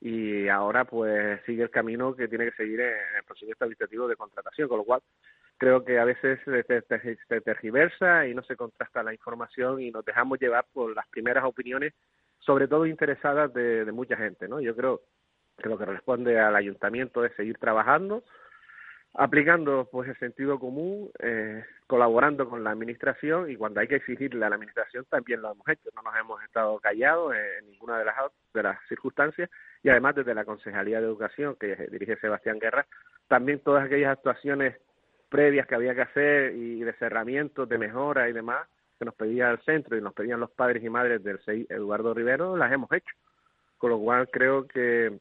y ahora pues sigue el camino que tiene que seguir en el procedimiento administrativo de contratación, con lo cual creo que a veces se tergiversa y no se contrasta la información y nos dejamos llevar por las primeras opiniones sobre todo interesadas de, de mucha gente, ¿no? Yo creo que lo que responde al ayuntamiento es seguir trabajando, aplicando pues el sentido común, eh, colaborando con la administración y cuando hay que exigirle a la administración también lo hemos hecho, no nos hemos estado callados en ninguna de las de las circunstancias y además desde la Concejalía de Educación que dirige Sebastián Guerra, también todas aquellas actuaciones previas que había que hacer y de cerramientos, de mejora y demás que nos pedía el centro y nos pedían los padres y madres del CEI Eduardo Rivero, las hemos hecho. Con lo cual creo que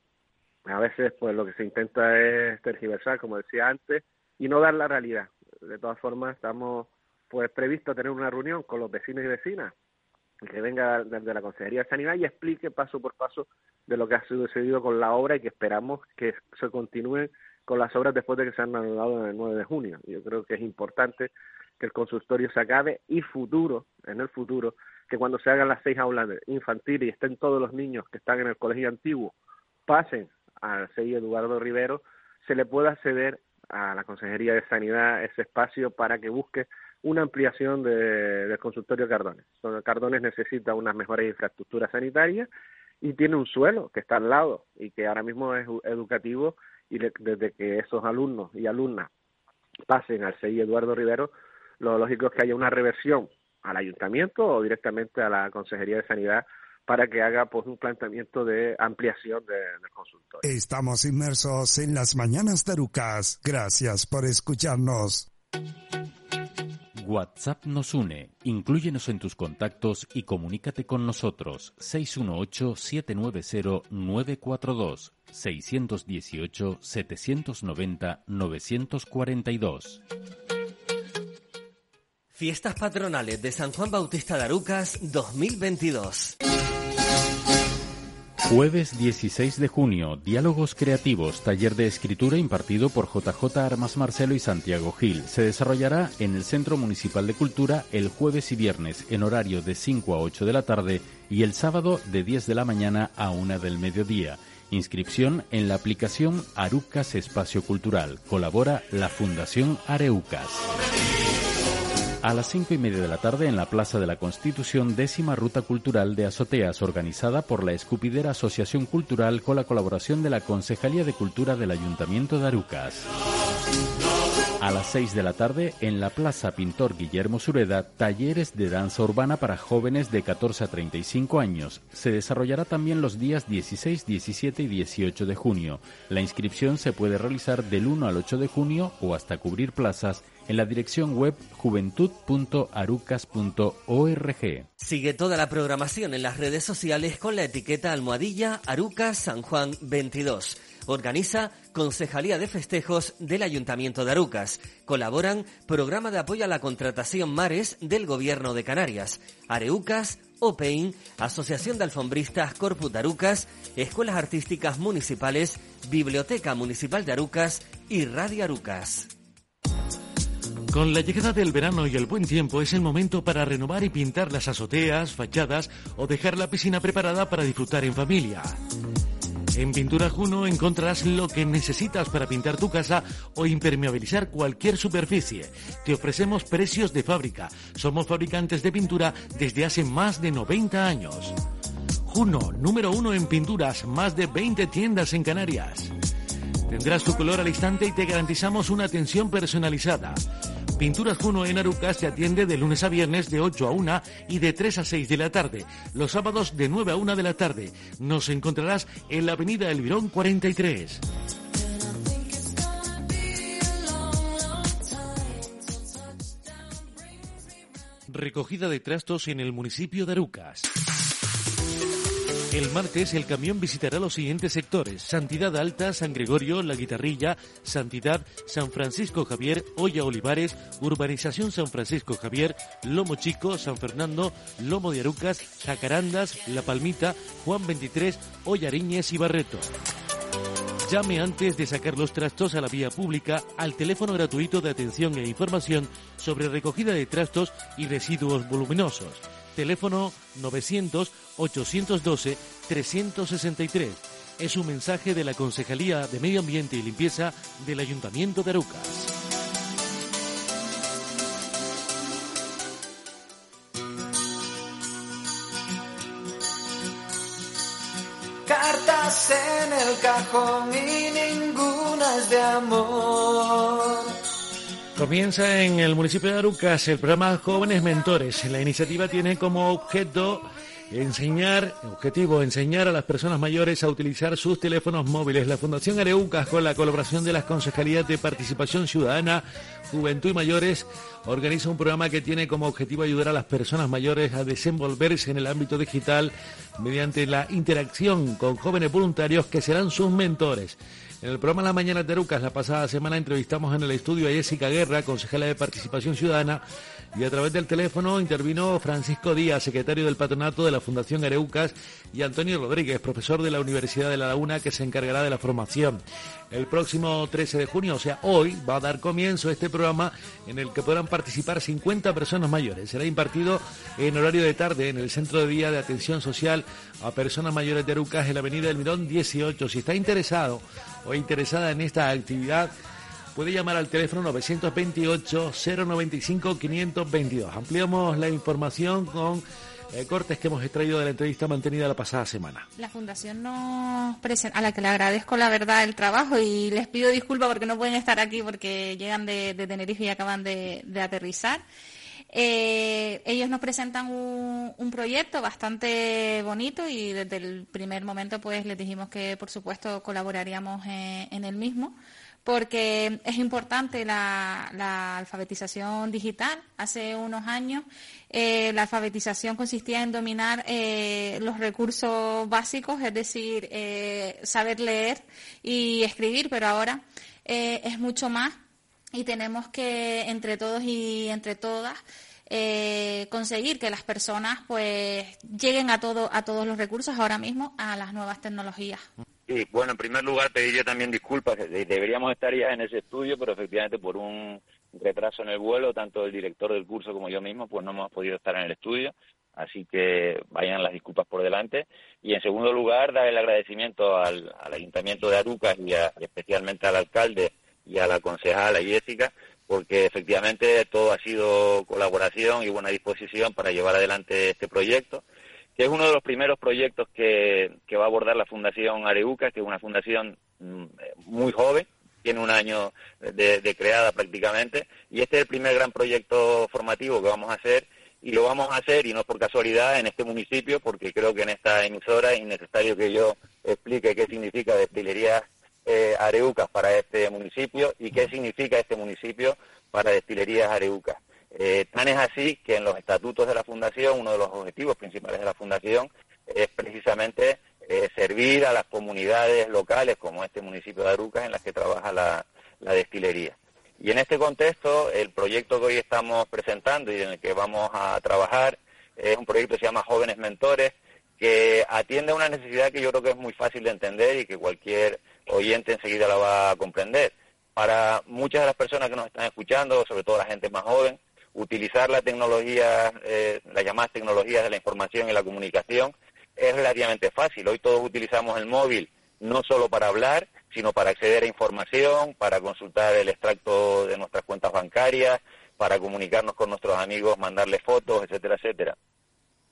a veces pues lo que se intenta es tergiversar, como decía antes, y no dar la realidad. De todas formas, estamos pues previsto tener una reunión con los vecinos y vecinas que venga desde la Consejería de Sanidad y explique paso por paso de lo que ha sucedido con la obra y que esperamos que se continúen con las obras después de que se han anulado en el 9 de junio. Yo creo que es importante que el consultorio se acabe y futuro, en el futuro, que cuando se hagan las seis aulas infantiles y estén todos los niños que están en el colegio antiguo, pasen al CEI Eduardo Rivero, se le pueda ceder a la Consejería de Sanidad ese espacio para que busque una ampliación de, del consultorio Cardones. Cardones necesita unas mejores infraestructuras sanitarias y tiene un suelo que está al lado y que ahora mismo es educativo y desde que esos alumnos y alumnas pasen al CEI Eduardo Rivero, lo lógico es que haya una reversión al ayuntamiento o directamente a la Consejería de Sanidad para que haga pues un planteamiento de ampliación de, del consultorio. Estamos inmersos en las mañanas de Arucas. Gracias por escucharnos. WhatsApp nos une. Inclúyenos en tus contactos y comunícate con nosotros. 618-790-942. 618-790-942. Fiestas Patronales de San Juan Bautista de Arucas 2022. Jueves 16 de junio, Diálogos Creativos, taller de escritura impartido por JJ Armas Marcelo y Santiago Gil. Se desarrollará en el Centro Municipal de Cultura el jueves y viernes en horario de 5 a 8 de la tarde y el sábado de 10 de la mañana a 1 del mediodía. Inscripción en la aplicación Arucas Espacio Cultural. Colabora la Fundación Areucas. A las cinco y media de la tarde en la Plaza de la Constitución, décima ruta cultural de azoteas organizada por la Escupidera Asociación Cultural con la colaboración de la Concejalía de Cultura del Ayuntamiento de Arucas. A las 6 de la tarde, en la Plaza Pintor Guillermo Sureda, talleres de danza urbana para jóvenes de 14 a 35 años. Se desarrollará también los días 16, 17 y 18 de junio. La inscripción se puede realizar del 1 al 8 de junio o hasta cubrir plazas en la dirección web juventud.arucas.org. Sigue toda la programación en las redes sociales con la etiqueta almohadilla Arucas San Juan 22. Organiza Concejalía de Festejos del Ayuntamiento de Arucas. Colaboran Programa de Apoyo a la Contratación Mares del Gobierno de Canarias. Areucas, OPEIN, Asociación de Alfombristas Corpus de Arucas, Escuelas Artísticas Municipales, Biblioteca Municipal de Arucas y Radio Arucas. Con la llegada del verano y el buen tiempo es el momento para renovar y pintar las azoteas, fachadas o dejar la piscina preparada para disfrutar en familia. En Pintura Juno encontrarás lo que necesitas para pintar tu casa o impermeabilizar cualquier superficie. Te ofrecemos precios de fábrica. Somos fabricantes de pintura desde hace más de 90 años. Juno, número uno en pinturas, más de 20 tiendas en Canarias. Tendrás tu color al instante y te garantizamos una atención personalizada. Pinturas Juno en Arucas te atiende de lunes a viernes de 8 a 1 y de 3 a 6 de la tarde. Los sábados de 9 a 1 de la tarde. Nos encontrarás en la avenida Elvirón 43. Recogida de trastos en el municipio de Arucas. El martes el camión visitará los siguientes sectores. Santidad Alta, San Gregorio, La Guitarrilla, Santidad, San Francisco Javier, Olla Olivares, Urbanización San Francisco Javier, Lomo Chico, San Fernando, Lomo de Arucas, Jacarandas, La Palmita, Juan 23, Ollariñez y Barreto. Llame antes de sacar los trastos a la vía pública al teléfono gratuito de atención e información sobre recogida de trastos y residuos voluminosos Teléfono 900-812-363. Es un mensaje de la Concejalía de Medio Ambiente y Limpieza del Ayuntamiento de Arucas. Cartas en el cajón y ninguna es de amor Comienza en el municipio de Arucas el programa Jóvenes Mentores. La iniciativa tiene como objeto enseñar, objetivo, enseñar a las personas mayores a utilizar sus teléfonos móviles. La Fundación Areucas, con la colaboración de las Concejalías de Participación Ciudadana, Juventud y Mayores, organiza un programa que tiene como objetivo ayudar a las personas mayores a desenvolverse en el ámbito digital mediante la interacción con jóvenes voluntarios que serán sus mentores. En el programa La Mañana de Arucas, la pasada semana entrevistamos en el estudio a Jessica Guerra, concejala de Participación Ciudadana, y a través del teléfono intervino Francisco Díaz, secretario del patronato de la Fundación Areucas, y Antonio Rodríguez, profesor de la Universidad de La Laguna, que se encargará de la formación. El próximo 13 de junio, o sea, hoy, va a dar comienzo este programa en el que podrán participar 50 personas mayores. Será impartido en horario de tarde en el Centro de Día de Atención Social a Personas Mayores de Arucas en la Avenida del Mirón 18. Si está interesado o interesada en esta actividad, puede llamar al teléfono 928 095 522. Ampliamos la información con eh, cortes que hemos extraído de la entrevista mantenida la pasada semana. La Fundación nos presenta, a la que le agradezco la verdad el trabajo y les pido disculpas porque no pueden estar aquí porque llegan de, Tenerife y acaban de, aterrizar. Eh, ellos nos presentan un, proyecto bastante bonito y desde el primer momento pues les dijimos que por supuesto colaboraríamos en el mismo porque es importante la, alfabetización digital. Hace unos años eh, la alfabetización consistía en dominar eh, los recursos básicos, es decir, eh, saber leer y escribir, pero ahora es mucho más y tenemos que entre todos y entre todas conseguir que las personas pues lleguen a todo a todos los recursos ahora mismo a las nuevas tecnologías. Sí, bueno, en primer lugar pediría también disculpas. Deberíamos estar ya en ese estudio, pero efectivamente por un retraso en el vuelo, tanto el director del curso como yo mismo, pues no hemos podido estar en el estudio. Así que vayan las disculpas por delante. Y en segundo lugar, dar el agradecimiento al, Ayuntamiento de Arucas y, especialmente al alcalde y a la concejala Jessica, porque efectivamente todo ha sido colaboración y buena disposición para llevar adelante este proyecto que es uno de los primeros proyectos que, va a abordar la Fundación Areuca, que es una fundación mm, muy joven, tiene un año de, creada prácticamente, y este es el primer gran proyecto formativo que vamos a hacer, y lo vamos a hacer, y no por casualidad, en este municipio, porque creo que en esta emisora es necesario que yo explique qué significa destilería eh, Areucas para este municipio y qué significa este municipio para destilerías Areucas. Eh, tan es así que en los estatutos de la Fundación, uno de los objetivos principales de la Fundación es precisamente eh, servir a las comunidades locales, como este municipio de Arucas, en las que trabaja la, destilería. Y en este contexto, el proyecto que hoy estamos presentando y en el que vamos a trabajar es un proyecto que se llama Jóvenes Mentores, que atiende a una necesidad que yo creo que es muy fácil de entender y que cualquier oyente enseguida la va a comprender. Para muchas de las personas que nos están escuchando, sobre todo la gente más joven, utilizar la tecnología, eh, las llamadas tecnologías de la información y la comunicación es relativamente fácil. Hoy todos utilizamos el móvil no solo para hablar, sino para acceder a información, para consultar el extracto de nuestras cuentas bancarias, para comunicarnos con nuestros amigos, mandarles fotos, etcétera, etcétera.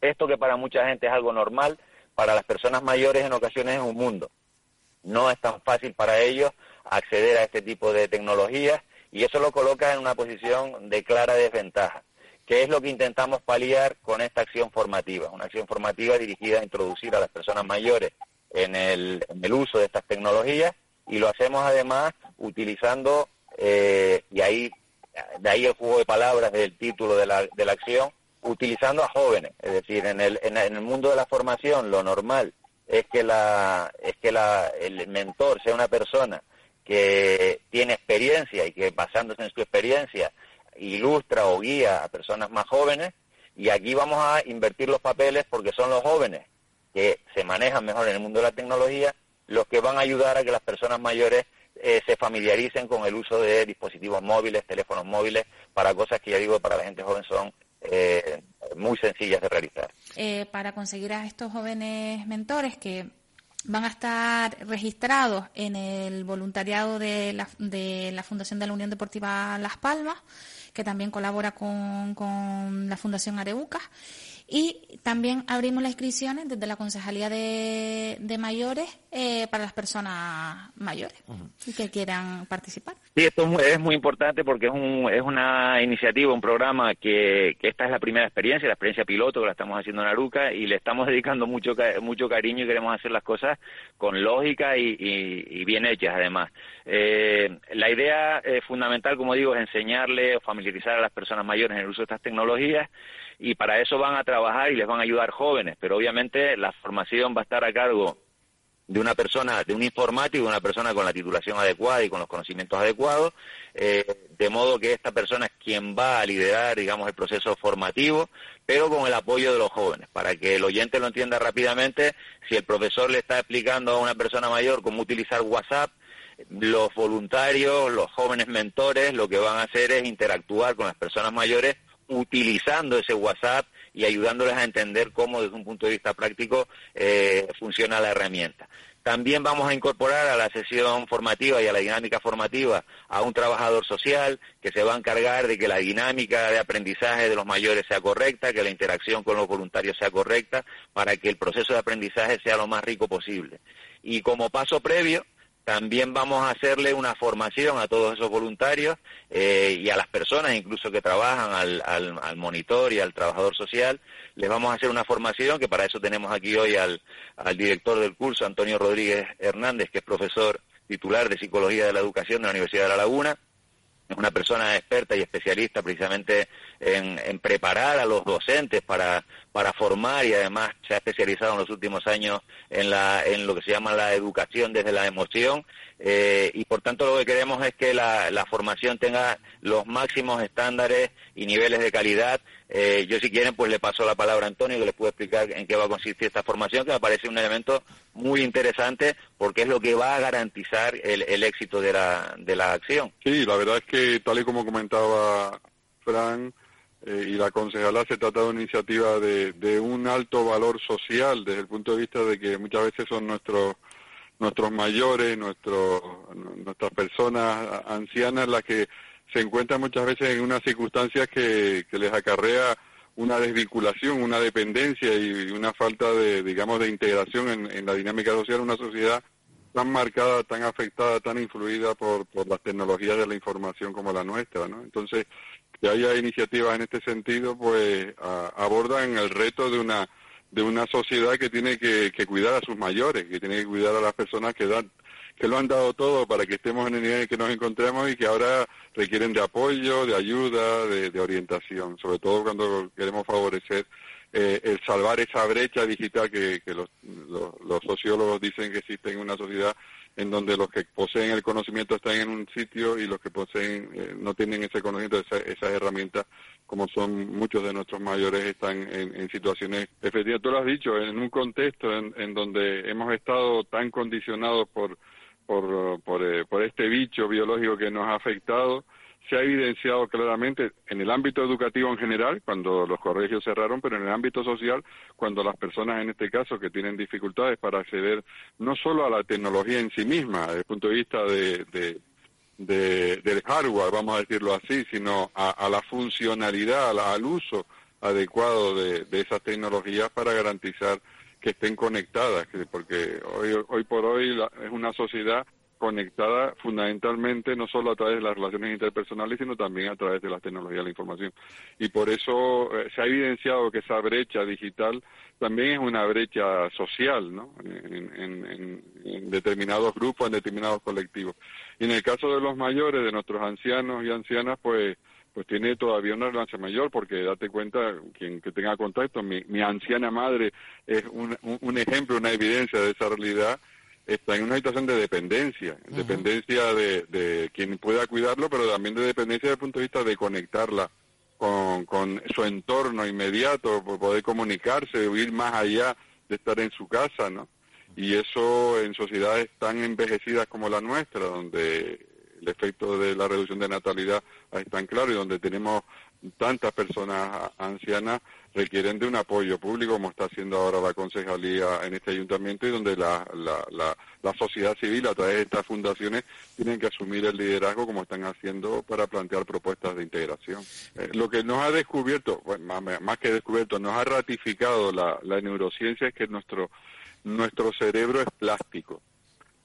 Esto que para mucha gente es algo normal, para las personas mayores en ocasiones es un mundo. No es tan fácil para ellos acceder a este tipo de tecnologías y eso lo coloca en una posición de clara desventaja, que es lo que intentamos paliar con esta acción formativa, una acción formativa dirigida a introducir a las personas mayores en el, uso de estas tecnologías y lo hacemos además utilizando, eh, y ahí, de ahí el juego de palabras del título de la, de la acción, utilizando a jóvenes, es decir, en el, en el mundo de la formación lo normal es que la es que la, el mentor sea una persona que tiene experiencia y que basándose en su experiencia ilustra o guía a personas más jóvenes y aquí vamos a invertir los papeles porque son los jóvenes que se manejan mejor en el mundo de la tecnología los que van a ayudar a que las personas mayores eh, se familiaricen con el uso de dispositivos móviles, teléfonos móviles, para cosas que ya digo para la gente joven son eh, muy sencillas de realizar. Eh, para conseguir a estos jóvenes mentores que van a estar registrados en el voluntariado de la, de la Fundación de la Unión Deportiva Las Palmas, que también colabora con, con la Fundación Areucas. Y también abrimos las inscripciones desde la Concejalía de, Mayores eh, para las personas mayores que quieran participar. Sí, esto es muy, importante porque es, un, es una iniciativa, un programa que, que, esta es la primera experiencia, la experiencia piloto que la estamos haciendo en Aruca y le estamos dedicando mucho, mucho cariño y queremos hacer las cosas con lógica y, bien hechas además. Eh, la idea eh, fundamental, como digo, es enseñarle o familiarizar a las personas mayores en el uso de estas tecnologías y para eso van a trabajar y les van a ayudar jóvenes, pero obviamente la formación va a estar a cargo de una persona, de un informático, de una persona con la titulación adecuada y con los conocimientos adecuados, eh, de modo que esta persona es quien va a liderar, digamos, el proceso formativo, pero con el apoyo de los jóvenes, para que el oyente lo entienda rápidamente, si el profesor le está explicando a una persona mayor cómo utilizar WhatsApp, los voluntarios, los jóvenes mentores, lo que van a hacer es interactuar con las personas mayores utilizando ese WhatsApp y ayudándoles a entender cómo desde un punto de vista práctico eh, funciona la herramienta. También vamos a incorporar a la sesión formativa y a la dinámica formativa a un trabajador social que se va a encargar de que la dinámica de aprendizaje de los mayores sea correcta, que la interacción con los voluntarios sea correcta, para que el proceso de aprendizaje sea lo más rico posible. Y como paso previo, también vamos a hacerle una formación a todos esos voluntarios eh, y a las personas incluso que trabajan, al, al, monitor y al trabajador social. Les vamos a hacer una formación que para eso tenemos aquí hoy al, al director del curso, Antonio Rodríguez Hernández, que es profesor titular de Psicología de la Educación de la Universidad de La Laguna una persona experta y especialista precisamente en, preparar a los docentes para, para formar y además se ha especializado en los últimos años en, la, en lo que se llama la educación desde la emoción eh, y por tanto lo que queremos es que la, formación tenga los máximos estándares y niveles de calidad eh, yo si quieren pues le paso la palabra a Antonio que les puede explicar en qué va a consistir esta formación que me parece un elemento muy interesante porque es lo que va a garantizar el, éxito de la, de la acción. Sí, la verdad es que tal y como comentaba Fran eh, y la concejala se trata de una iniciativa de, de un alto valor social desde el punto de vista de que muchas veces son nuestros nuestros mayores, nuestros, nuestras personas ancianas las que se encuentran muchas veces en unas circunstancias que, les acarrea una desvinculación, una dependencia y una falta de, digamos, de integración en, la dinámica social, una sociedad tan marcada, tan afectada, tan influida por, por las tecnologías de la información como la nuestra, ¿no? Entonces, que haya iniciativas en este sentido, pues abordan el reto de una de una sociedad que tiene que, cuidar a sus mayores, que tiene que cuidar a las personas que dan que lo han dado todo para que estemos en el nivel en que nos encontremos y que ahora requieren de apoyo, de ayuda, de, orientación, sobre todo cuando queremos favorecer eh, el salvar esa brecha digital que, los, sociólogos dicen que existe en una sociedad en donde los que poseen el conocimiento están en un sitio y los que poseen eh, no tienen ese conocimiento, esas herramientas, como son muchos de nuestros mayores, están en, situaciones efectivas. Tú lo has dicho, en un contexto en, en donde hemos estado tan condicionados por por, por, eh, por este bicho biológico que nos ha afectado, se ha evidenciado claramente en el ámbito educativo en general, cuando los colegios cerraron, pero en el ámbito social, cuando las personas en este caso que tienen dificultades para acceder no solo a la tecnología en sí misma, desde el punto de vista de, de, del hardware, vamos a decirlo así, sino a, la funcionalidad, al uso adecuado de, de esas tecnologías para garantizar que estén conectadas, porque hoy, hoy por hoy es una sociedad conectada fundamentalmente no solo a través de las relaciones interpersonales, sino también a través de las tecnologías de la información. Y por eso eh, se ha evidenciado que esa brecha digital también es una brecha social, ¿no? En, en, determinados grupos, en determinados colectivos. Y en el caso de los mayores, de nuestros ancianos y ancianas, pues pues tiene todavía una relevancia mayor porque date cuenta, quien que tenga contacto, mi, mi anciana madre es un, un, ejemplo, una evidencia de esa realidad, está en una situación de dependencia, dependencia de, de quien pueda cuidarlo, pero también de dependencia desde el punto de vista de conectarla con, con su entorno inmediato, por poder comunicarse, ir más allá de estar en su casa, ¿no? Y eso en sociedades tan envejecidas como la nuestra, donde el efecto de la reducción de natalidad es tan claro y donde tenemos tantas personas ancianas requieren de un apoyo público, como está haciendo ahora la concejalía en este ayuntamiento, y donde la, la, la, sociedad civil, a través de estas fundaciones, tienen que asumir el liderazgo, como están haciendo, para plantear propuestas de integración. Eh, lo que nos ha descubierto, bueno, más, que descubierto, nos ha ratificado la, la neurociencia es que nuestro, nuestro cerebro es plástico.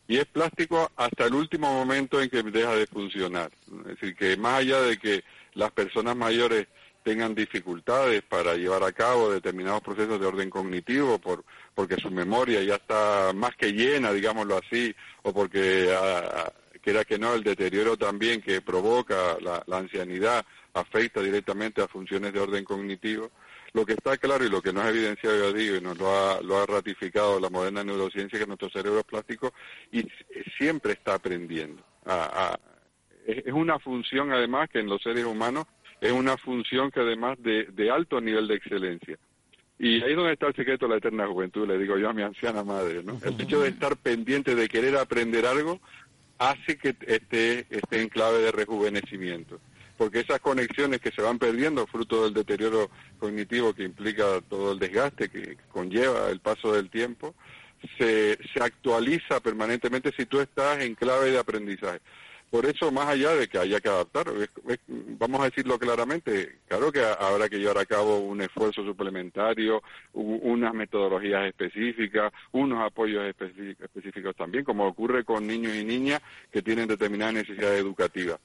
Y es plástico hasta el último momento en que deja de funcionar. Es decir, que más allá de que las personas mayores tengan dificultades para llevar a cabo determinados procesos de orden cognitivo por, porque su memoria ya está más que llena, digámoslo así, o porque, ah, quiera que no, el deterioro también que provoca la, ancianidad afecta directamente a funciones de orden cognitivo. Lo que está claro y lo que nos ha evidenciado, y nos lo ha, ratificado la moderna neurociencia, que nuestro cerebro es plástico y siempre está aprendiendo. Es una función, además, que en los seres humanos es una función que además de, de alto nivel de excelencia. Y ahí es donde está el secreto de la eterna juventud, le digo yo a mi anciana madre, ¿no? El hecho de estar pendiente de querer aprender algo hace que esté, esté en clave de rejuvenecimiento. Porque esas conexiones que se van perdiendo fruto del deterioro cognitivo que implica todo el desgaste que conlleva el paso del tiempo, se, se actualiza permanentemente si tú estás en clave de aprendizaje. Por eso, más allá de que haya que adaptar, vamos a decirlo claramente, claro que habrá que llevar a cabo un esfuerzo suplementario, unas metodologías específicas, unos apoyos específicos también, como ocurre con niños y niñas que tienen determinadas necesidades educativas.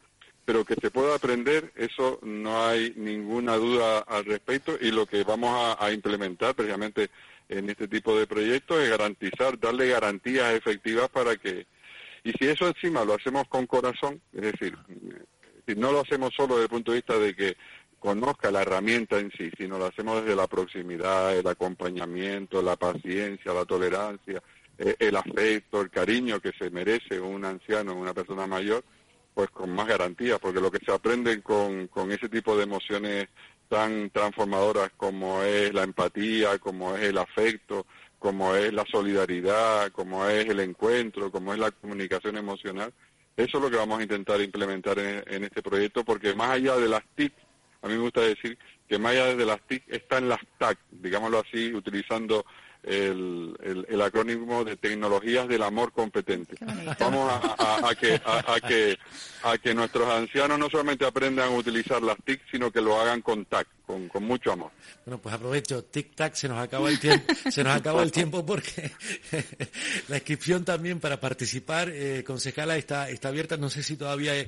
Pero que se pueda aprender, eso no hay ninguna duda al respecto y lo que vamos a implementar precisamente en este tipo de proyectos es garantizar, darle garantías efectivas para que y si eso encima lo hacemos con corazón, es decir, si no lo hacemos solo desde el punto de vista de que conozca la herramienta en sí, sino lo hacemos desde la proximidad, el acompañamiento, la paciencia, la tolerancia, eh, el afecto, el cariño que se merece un anciano, una persona mayor, pues con más garantías, porque lo que se aprende con, con ese tipo de emociones tan transformadoras como es la empatía, como es el afecto, como es la solidaridad, como es el encuentro, como es la comunicación emocional. Eso es lo que vamos a intentar implementar en, este proyecto, porque más allá de las TIC, a mí me gusta decir que más allá de las TIC están las TAC, digámoslo así, utilizando el, el, acrónimo de tecnologías del amor competente. Vamos a, que, a, que, a que nuestros ancianos no solamente aprendan a utilizar las TIC, sino que lo hagan con TAC, con, con mucho amor. Bueno, pues aprovecho, tic-tac, se nos acaba el tiempo, se nos acaba el tiempo porque la inscripción también para participar, eh, concejala, está, está abierta. No sé si todavía hay,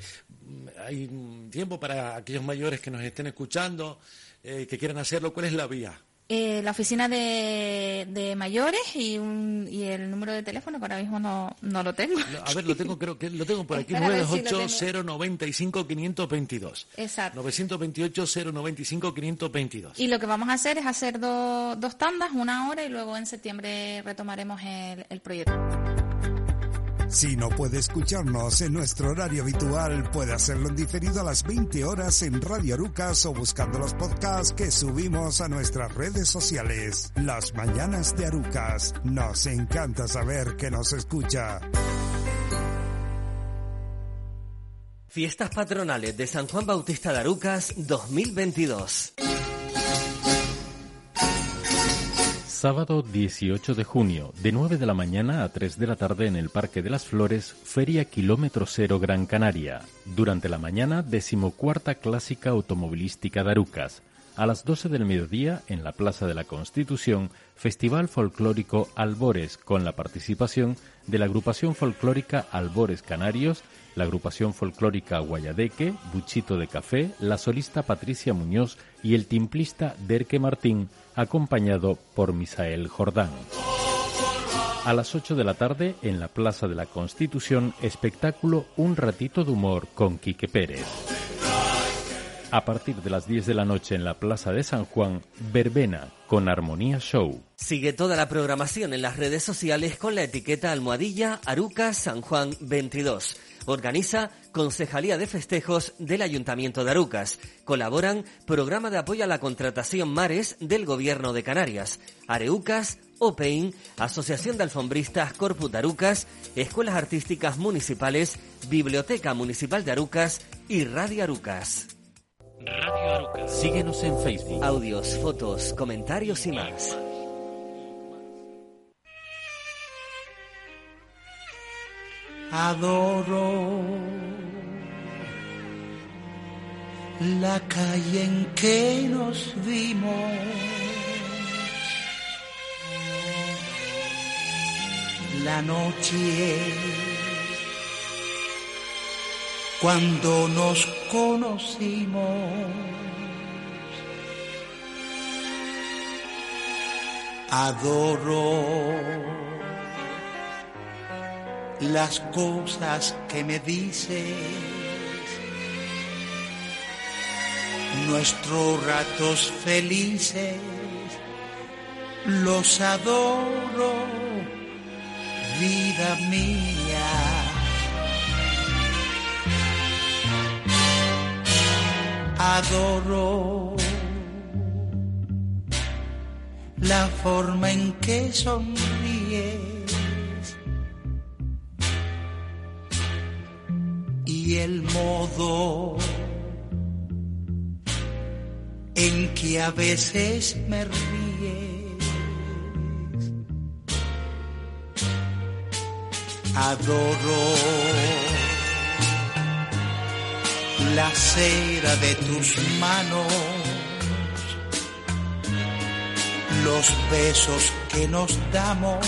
hay tiempo para aquellos mayores que nos estén escuchando, eh, que quieran hacerlo. ¿Cuál es la vía? Eh, la oficina de, de mayores y, un, y el número de teléfono que ahora mismo no, no lo tengo. A ver, lo tengo, creo que lo tengo por aquí, 928-095-522. Exacto. 928-095-522. Y lo que vamos a hacer es hacer dos tandas, una hora, y luego en septiembre retomaremos el, el proyecto. Si no puede escucharnos en nuestro horario habitual, puede hacerlo en diferido a las 20 horas en Radio Arucas o buscando los podcasts que subimos a nuestras redes sociales. Las mañanas de Arucas. Nos encanta saber que nos escucha. Fiestas patronales de San Juan Bautista de Arucas 2022. Sábado 18 de junio, de 9 de la mañana a 3 de la tarde en el Parque de las Flores, Feria Kilómetro Cero Gran Canaria. Durante la mañana, decimocuarta clásica automovilística de Arucas. A las 12 del mediodía, en la Plaza de la Constitución, Festival Folclórico Albores, con la participación de la agrupación folclórica Albores Canarios la agrupación folclórica Guayadeque, Buchito de Café, la solista Patricia Muñoz y el timplista Derke Martín, acompañado por Misael Jordán. A las 8 de la tarde, en la Plaza de la Constitución, espectáculo Un ratito de humor con Quique Pérez. A partir de las 10 de la noche en la Plaza de San Juan, Verbena con Armonía Show. Sigue toda la programación en las redes sociales con la etiqueta almohadilla Aruca San Juan 22. Organiza Concejalía de Festejos del Ayuntamiento de Arucas. Colaboran Programa de Apoyo a la Contratación Mares del Gobierno de Canarias. Areucas, OPEIN, Asociación de Alfombristas Corpus de Arucas, Escuelas Artísticas Municipales, Biblioteca Municipal de Arucas y Radio Arucas. Radio Arucas. Síguenos en Facebook. Audios, fotos, comentarios y más. Adoro la calle en que nos vimos. La noche cuando nos conocimos. Adoro las cosas que me dices, nuestros ratos felices, los adoro, vida mía. adoro la forma en que sonríes y el modo en que a veces me ríes. Adoro la cera de tus manos, los besos que nos damos,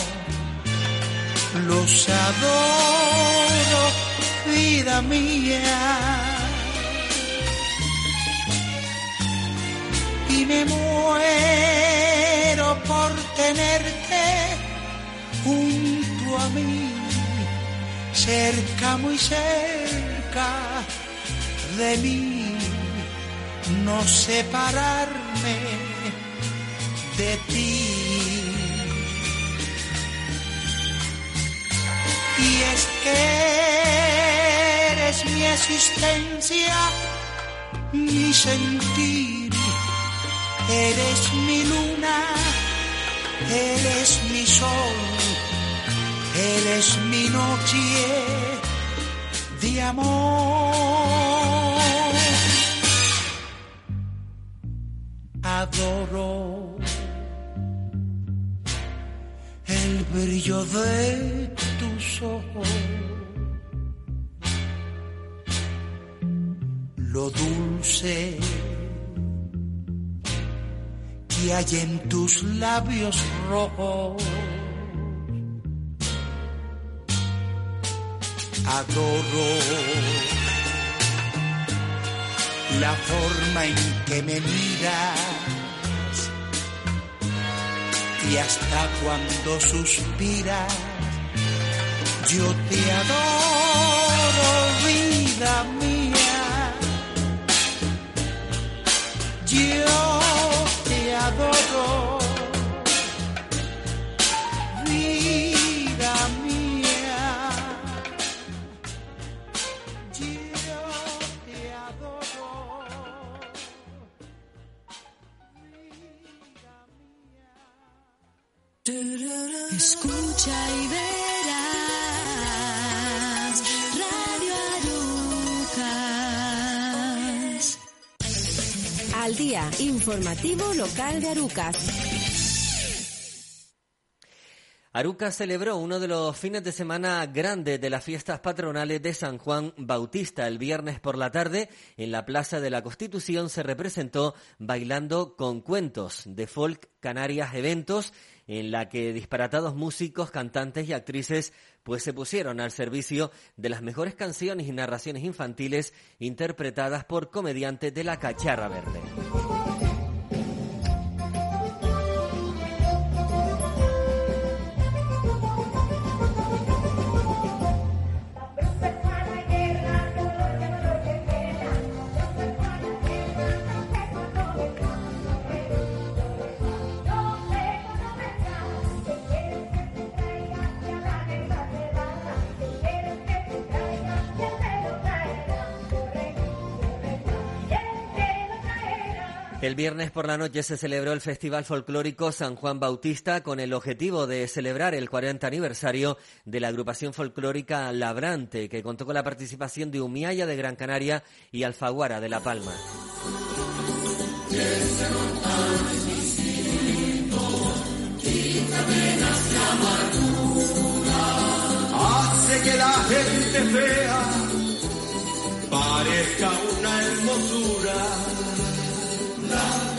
los adoro, vida mía. Y me muero por tenerte junto a mí, cerca, muy cerca de mí, no separarme de ti. Y es que existencia, mi sentir, eres mi luna, eres mi sol, eres mi noche de amor. adoro el brillo de tus ojos, lo dulce que hay en tus labios rojos. Adoro la forma en que me miras y hasta cuando suspiras yo te adoro vida yo te adoro. Vida mía yo te adoro. Escucha y informativo local de Arucas. Arucas celebró uno de los fines de semana grandes de las fiestas patronales de San Juan Bautista. El viernes por la tarde, en la Plaza de la Constitución, se representó bailando con cuentos de folk Canarias Eventos, en la que disparatados músicos, cantantes y actrices pues se pusieron al servicio de las mejores canciones y narraciones infantiles interpretadas por comediantes de la Cacharra Verde. El viernes por la noche se celebró el Festival Folclórico San Juan Bautista con el objetivo de celebrar el 40 aniversario de la agrupación folclórica Labrante, que contó con la participación de Umiaya de Gran Canaria y Alfaguara de La Palma. Hace que la gente fea parezca una hermosura. love.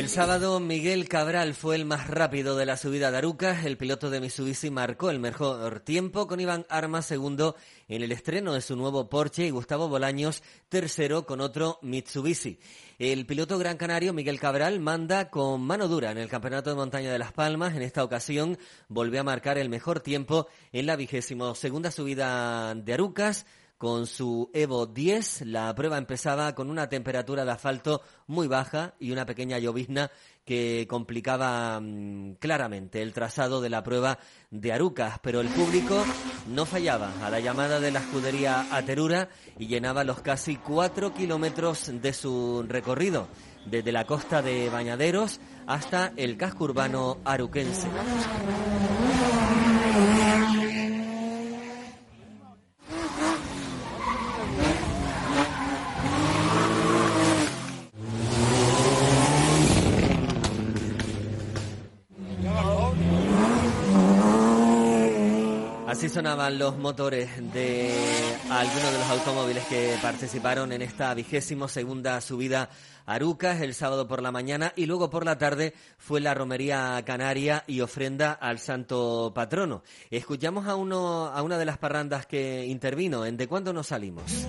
El sábado Miguel Cabral fue el más rápido de la subida de Arucas. El piloto de Mitsubishi marcó el mejor tiempo con Iván Armas segundo en el estreno de su nuevo Porsche y Gustavo Bolaños tercero con otro Mitsubishi. El piloto gran canario Miguel Cabral manda con mano dura en el Campeonato de Montaña de Las Palmas. En esta ocasión volvió a marcar el mejor tiempo en la vigésimo segunda subida de Arucas con su Evo 10. La prueba empezaba con una temperatura de asfalto muy baja y una pequeña llovizna que complicaba mm, claramente el trazado de la prueba de Arucas, pero el público no fallaba a la llamada de la escudería Aterura y llenaba los casi cuatro kilómetros de su recorrido, desde la costa de Bañaderos hasta el casco urbano aruquense. Así sonaban los motores de algunos de los automóviles que participaron en esta vigésimo segunda subida a Arucas el sábado por la mañana y luego por la tarde fue la romería canaria y ofrenda al santo patrono. Escuchamos a uno a una de las parrandas que intervino en De cuándo nos salimos.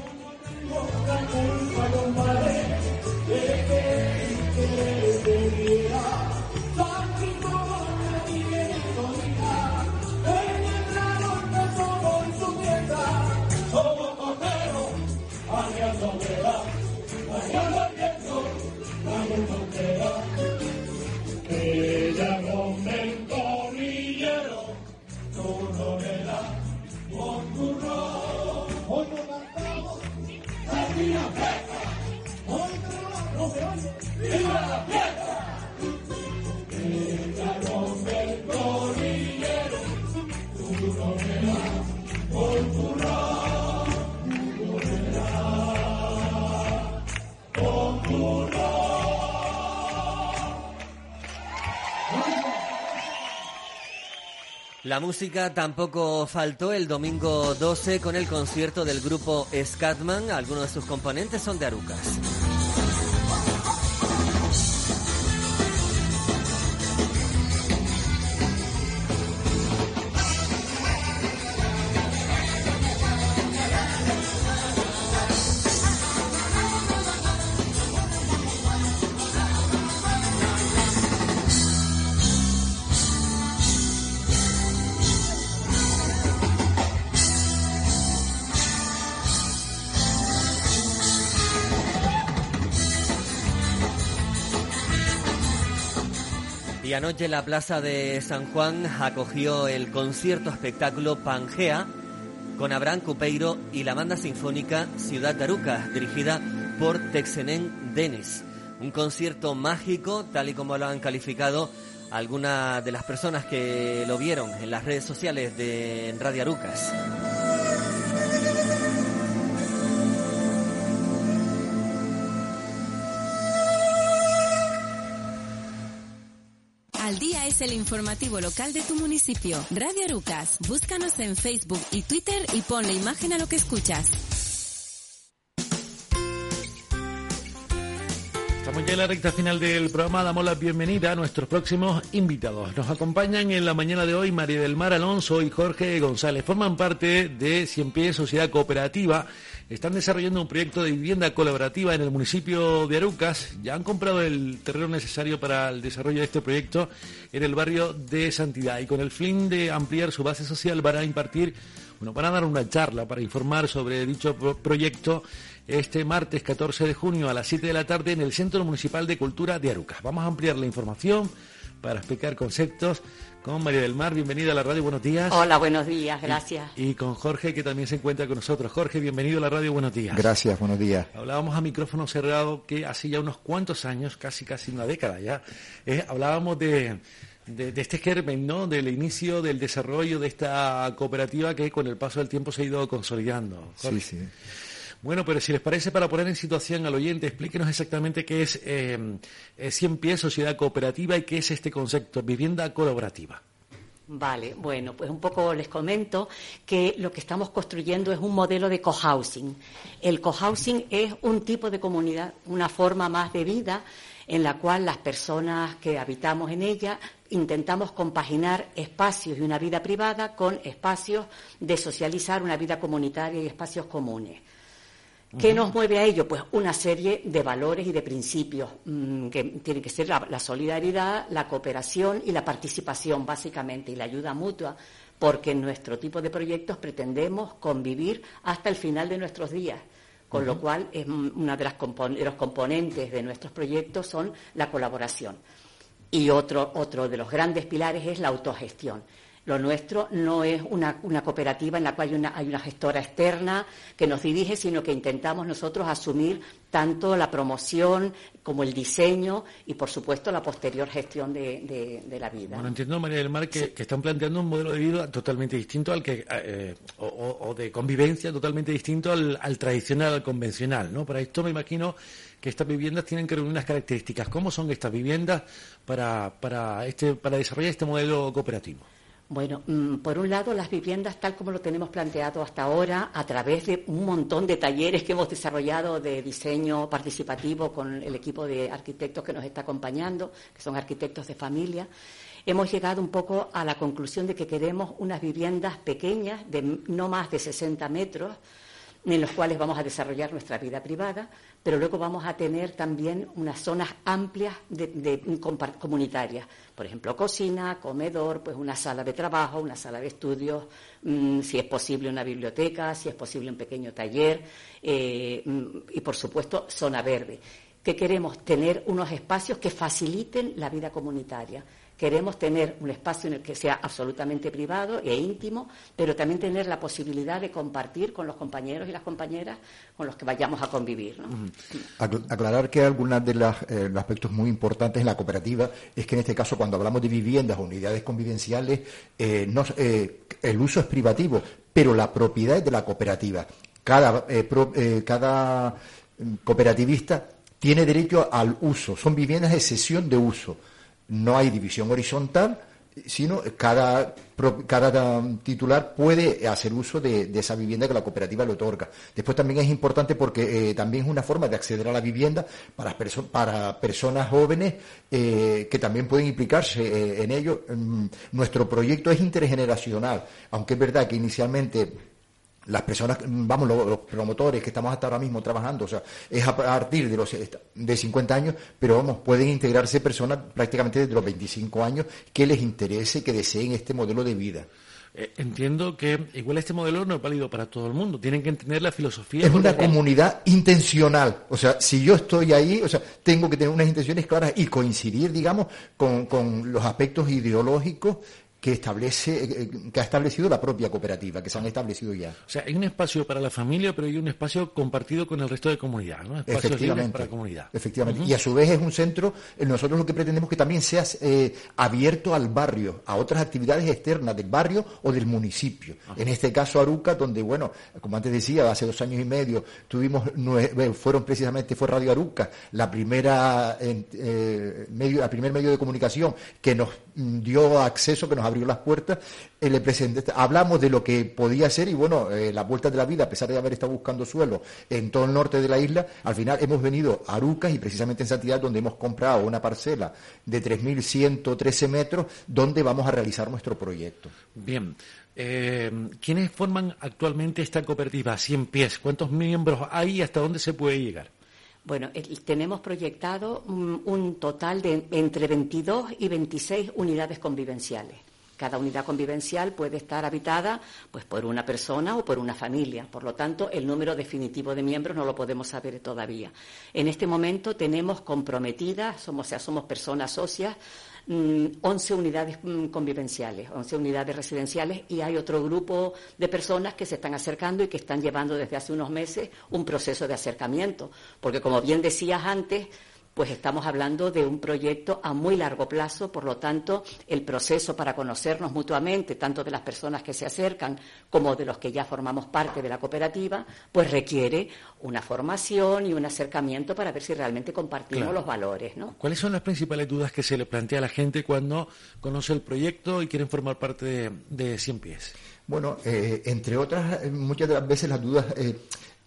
La música tampoco faltó el domingo 12 con el concierto del grupo Scatman. Algunos de sus componentes son de Arucas. Y anoche la plaza de San Juan acogió el concierto espectáculo Pangea con Abraham Cupeiro y la banda sinfónica Ciudad de Arucas, dirigida por Texenen Denis. Un concierto mágico, tal y como lo han calificado algunas de las personas que lo vieron en las redes sociales de Radio Arucas. Es el informativo local de tu municipio. Radio Arucas. Búscanos en Facebook y Twitter y ponle imagen a lo que escuchas. Estamos ya en la recta final del programa. Damos la bienvenida a nuestros próximos invitados. Nos acompañan en la mañana de hoy María del Mar Alonso y Jorge González. Forman parte de Cien Pies Sociedad Cooperativa. Están desarrollando un proyecto de vivienda colaborativa en el municipio de Arucas. Ya han comprado el terreno necesario para el desarrollo de este proyecto en el barrio de Santidad. Y con el fin de ampliar su base social van a impartir, bueno, van a dar una charla para informar sobre dicho pro- proyecto este martes 14 de junio a las 7 de la tarde en el Centro Municipal de Cultura de Arucas. Vamos a ampliar la información para explicar conceptos con María del Mar. Bienvenida a la radio, buenos días. Hola, buenos días, gracias. Y, y, con Jorge, que también se encuentra con nosotros. Jorge, bienvenido a la radio, buenos días. Gracias, buenos días. Hablábamos a micrófono cerrado que hace ya unos cuantos años, casi casi una década ya, eh, hablábamos de, de, de, este germen, ¿no? Del inicio del desarrollo de esta cooperativa que con el paso del tiempo se ha ido consolidando. Jorge. Sí, sí. Bueno, pero si les parece, para poner en situación al oyente, explíquenos exactamente qué es eh, 100 pies, sociedad cooperativa, y qué es este concepto, vivienda colaborativa. Vale, bueno, pues un poco les comento que lo que estamos construyendo es un modelo de cohousing. El cohousing es un tipo de comunidad, una forma más de vida en la cual las personas que habitamos en ella intentamos compaginar espacios y una vida privada con espacios de socializar, una vida comunitaria y espacios comunes. ¿Qué nos mueve a ello? Pues una serie de valores y de principios mmm, que tienen que ser la, la, solidaridad, la cooperación y la participación, básicamente, y la ayuda mutua, porque en nuestro tipo de proyectos pretendemos convivir hasta el final de nuestros días. Con uh -huh. lo cual, es una de, las compon de los componentes de nuestros proyectos son la colaboración. Y otro, otro de los grandes pilares es la autogestión. Lo nuestro no es una, una cooperativa en la cual hay una, hay una, gestora externa que nos dirige, sino que intentamos nosotros asumir tanto la promoción como el diseño y, por supuesto, la posterior gestión de, de, de la vida. Bueno, entiendo, María del Mar, que, sí. que, están planteando un modelo de vida totalmente distinto al que, eh, o, o, de convivencia totalmente distinto al, al tradicional, al convencional, ¿no? Para esto me imagino que estas viviendas tienen que reunir unas características. ¿Cómo son estas viviendas para, para, este, para desarrollar este modelo cooperativo? Bueno, mm, por un lado, las viviendas, tal como lo tenemos planteado hasta ahora, a través de un montón de talleres que hemos desarrollado de diseño participativo con el equipo de arquitectos que nos está acompañando, que son arquitectos de familia, hemos llegado un poco a la conclusión de que queremos unas viviendas pequeñas, de no más de 60 metros, en los cuales vamos a desarrollar nuestra vida privada, pero luego vamos a tener también unas zonas amplias de, de, comunitarias. Por ejemplo, cocina, comedor, pues una sala de trabajo, una sala de estudios, mmm, si es posible una biblioteca, si es posible un pequeño taller eh, y, por supuesto, zona verde. Que queremos tener unos espacios que faciliten la vida comunitaria Queremos tener un espacio en el que sea absolutamente privado e íntimo, pero también tener la posibilidad de compartir con los compañeros y las compañeras con los que vayamos a convivir. Aclarar que algunos de eh, los aspectos muy importantes en la cooperativa es que en este caso cuando hablamos de viviendas o unidades convivenciales, eh, eh, el uso es privativo, pero la propiedad es de la cooperativa. Cada, cada cooperativista tiene derecho al uso, son viviendas de cesión de uso no hay división horizontal, sino cada, cada titular puede hacer uso de, esa vivienda que la cooperativa le otorga. Después también es importante porque eh, también es una forma de acceder a la vivienda para personas jóvenes eh, que también pueden implicarse eh, en ello. Mm, nuestro proyecto es intergeneracional, aunque es verdad que inicialmente las personas, vamos, los, los, promotores que estamos hasta ahora mismo trabajando, o sea, es a partir de los de 50 años, pero vamos, pueden integrarse personas prácticamente desde los 25 años que les interese, que deseen este modelo de vida. Eh, entiendo que igual este modelo no es válido para todo el mundo, tienen que entender la filosofía. Es una comunidad intencional, o sea, si yo estoy ahí, o sea, tengo que tener unas intenciones claras y coincidir, digamos, con, con los aspectos ideológicos que establece eh, que ha establecido la propia cooperativa, que se han establecido ya. O sea, hay un espacio para la familia, pero hay un espacio compartido con el resto de comunidad, ¿no? Espacios efectivamente, para la comunidad. Efectivamente. Uh -huh. Y a su vez es un centro, eh, nosotros lo que pretendemos que también sea eh, abierto al barrio, a otras actividades externas del barrio o del municipio. Uh -huh. En este caso Aruca, donde, bueno, como antes decía, hace dos años y medio tuvimos, fueron precisamente, fue Radio Aruca, la primera, eh, medio, la primer medio de comunicación que nos dio acceso, que nos abrió las puertas, eh, le presenté, hablamos de lo que podía ser y bueno, eh, la vuelta de la vida, a pesar de haber estado buscando suelo en todo el norte de la isla, al final hemos venido a Arucas y precisamente en Santidad donde hemos comprado una parcela de 3.113 metros donde vamos a realizar nuestro proyecto. Bien. Eh, ¿Quiénes forman actualmente esta cooperativa 100 pies? ¿Cuántos miembros hay y hasta dónde se puede llegar? Bueno, tenemos proyectado un, un, total de entre 22 y 26 unidades convivenciales. Cada unidad convivencial puede estar habitada pues, por una persona o por una familia. Por lo tanto, el número definitivo de miembros no lo podemos saber todavía. En este momento tenemos comprometidas, somos, o sea, somos personas socias, mm, 11 unidades mm, convivenciales, 11 unidades residenciales y hay otro grupo de personas que se están acercando y que están llevando desde hace unos meses un proceso de acercamiento. Porque, como bien decías antes, pues estamos hablando de un proyecto a muy largo plazo, por lo tanto, el proceso para conocernos mutuamente, tanto de las personas que se acercan como de los que ya formamos parte de la cooperativa, pues requiere una formación y un acercamiento para ver si realmente compartimos Claro. los valores, ¿no? ¿Cuáles son las principales dudas que se le plantea a la gente cuando conoce el proyecto y quieren formar parte de, de Cien Pies? Bueno, eh, entre otras, eh, muchas de las veces las dudas, eh,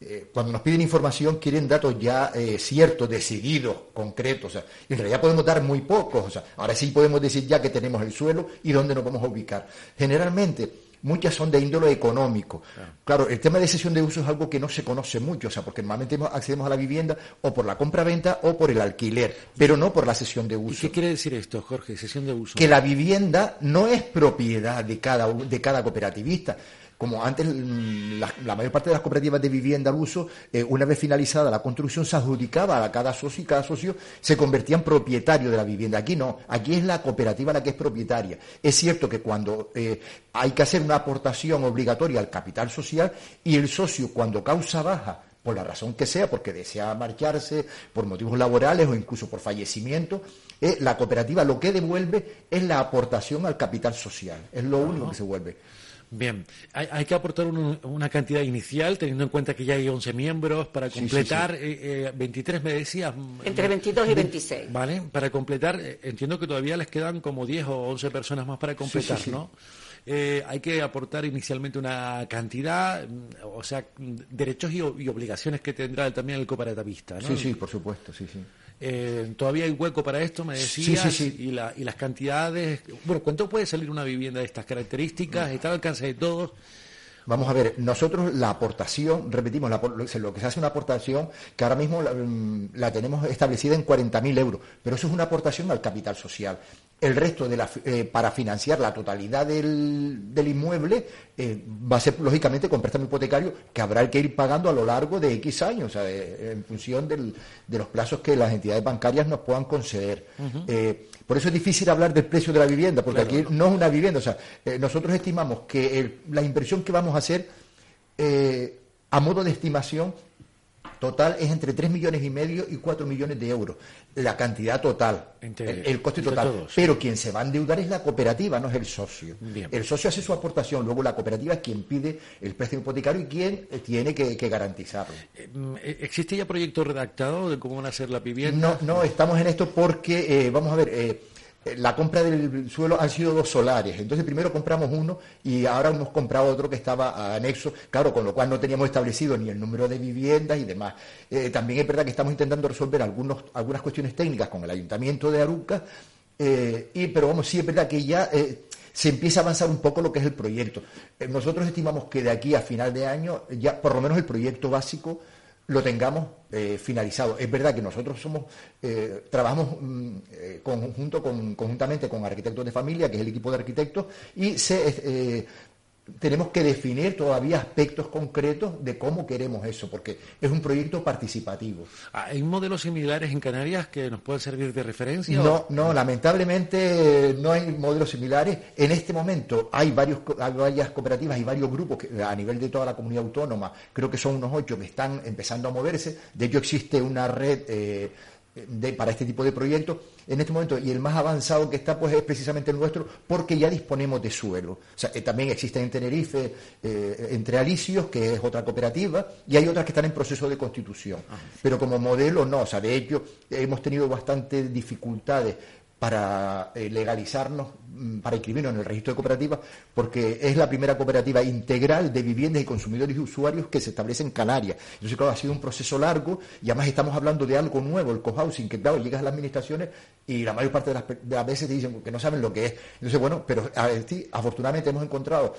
eh, cuando nos piden información, quieren datos ya eh, ciertos, decididos, concretos. O sea, en realidad podemos dar muy pocos. O sea, ahora sí podemos decir ya que tenemos el suelo y dónde nos vamos a ubicar. Generalmente, muchas son de índole económico. Claro, el tema de cesión de uso es algo que no se conoce mucho, o sea, porque normalmente accedemos a la vivienda o por la compra-venta o por el alquiler, pero no por la cesión de uso. ¿Qué quiere decir esto, Jorge? Sesión de uso. que la vivienda no es propiedad de cada, de cada cooperativista. Como antes mm, la, la mayor parte de las cooperativas de vivienda al uso, eh, una vez finalizada la construcción, se adjudicaba a cada socio y cada socio se convertía en propietario de la vivienda. Aquí no, aquí es la cooperativa la que es propietaria. Es cierto que cuando eh, hay que hacer una aportación obligatoria al capital social y el socio cuando causa baja por la razón que sea, porque desea marcharse, por motivos laborales o incluso por fallecimiento, eh, la cooperativa lo que devuelve es la aportación al capital social. Es lo único que se vuelve. Bien, hay, hay que aportar un- una cantidad inicial, teniendo en cuenta que ya hay 11 miembros, para Sí, sí, completar, eh, eh, 23 me decías. mm, Entre 22 y 26. Vale, para completar, eh, entiendo que todavía les quedan como 10 o 11 personas más para completar, sí, sí. ¿no? Eh, hay que aportar inicialmente una cantidad, mm, o sea, mm, derechos y, o- y obligaciones que tendrá también el cooperativista, ¿no? Sí, sí, por supuesto, sí, sí. Eh, todavía hay hueco para esto, me decías, Sí, sí, sí. Y, la- y las cantidades. Bueno, ¿cuánto puede salir una vivienda de estas características? ¿Está al alcance de todos? Vamos a ver, nosotros la aportación, repetimos, la lo que se hace es una aportación que ahora mismo la, mm, la tenemos establecida en 40.000 euros, pero eso es una aportación al capital social. El resto, de la, eh, para financiar la totalidad del, del inmueble, eh, va a ser lógicamente con préstamo hipotecario que habrá que ir pagando a lo largo de X años, o sea, de- en función del- de los plazos que las entidades bancarias nos puedan conceder. Eh, por eso es difícil hablar del precio de la vivienda, porque Claro. aquí no es una vivienda. O sea, eh, nosotros estimamos que el- la inversión que vamos a hacer eh, a modo de estimación total es entre 3 millones y medio y 4 millones de euros. La cantidad total, Entre- el, el coste total. todos. Pero quien se va a endeudar es la cooperativa, no es el socio. Bien. El socio hace su aportación, luego la cooperativa es quien pide el préstamo hipotecario y quien eh, tiene que, que garantizarlo. Mm, eh, ¿Existe ya proyecto redactado de cómo van a ser la vivienda? No, no, estamos en esto porque, eh, vamos a ver, eh, la compra del suelo han sido dos solares. Entonces primero compramos uno y ahora hemos comprado otro que estaba anexo, claro, con lo cual no teníamos establecido ni el número de viviendas y demás. Eh, también es verdad que estamos intentando resolver algunos, algunas cuestiones técnicas con el Ayuntamiento de Aruca, eh, y, pero vamos, sí es verdad que ya... eh, se empieza a avanzar un poco lo que es el proyecto. Eh, nosotros estimamos que de aquí a final de año ya por lo menos el proyecto básico lo tengamos eh, finalizado. Es verdad que nosotros somos eh, trabajamos mm, eh, conjunto con, conjuntamente con arquitectos de familia, que es el equipo de arquitectos, y se, eh, tenemos que definir todavía aspectos concretos de cómo queremos eso, porque es un proyecto participativo. ¿Hay modelos similares en Canarias que nos puedan servir de referencia? No, no, lamentablemente no hay modelos similares. En este momento hay, varios, co- hay varias cooperativas y varios grupos que, a nivel de toda la comunidad autónoma, creo que son unos ocho que están empezando a moverse. De hecho, existe una red eh, de- para este tipo de proyectos en este momento y el más avanzado que está pues es precisamente el nuestro porque ya disponemos de suelo. O sea, eh, también existen en Tenerife eh, entre Alicios, que es otra cooperativa, y hay otras que están en proceso de constitución. Pero como modelo no, o sea, de hecho hemos tenido bastantes dificultades para eh, legalizarnos, mm, para inscribirnos en el registro de cooperativas, porque es la primera cooperativa integral de viviendas y consumidores y usuarios que se establece en Canarias. Entonces, claro, ha sido un proceso largo y además estamos hablando de algo nuevo, el cohousing, que claro, llegas a las administraciones y la mayor parte de las, de las veces te dicen que no saben lo que es. Entonces, bueno, pero a sí, afortunadamente hemos encontrado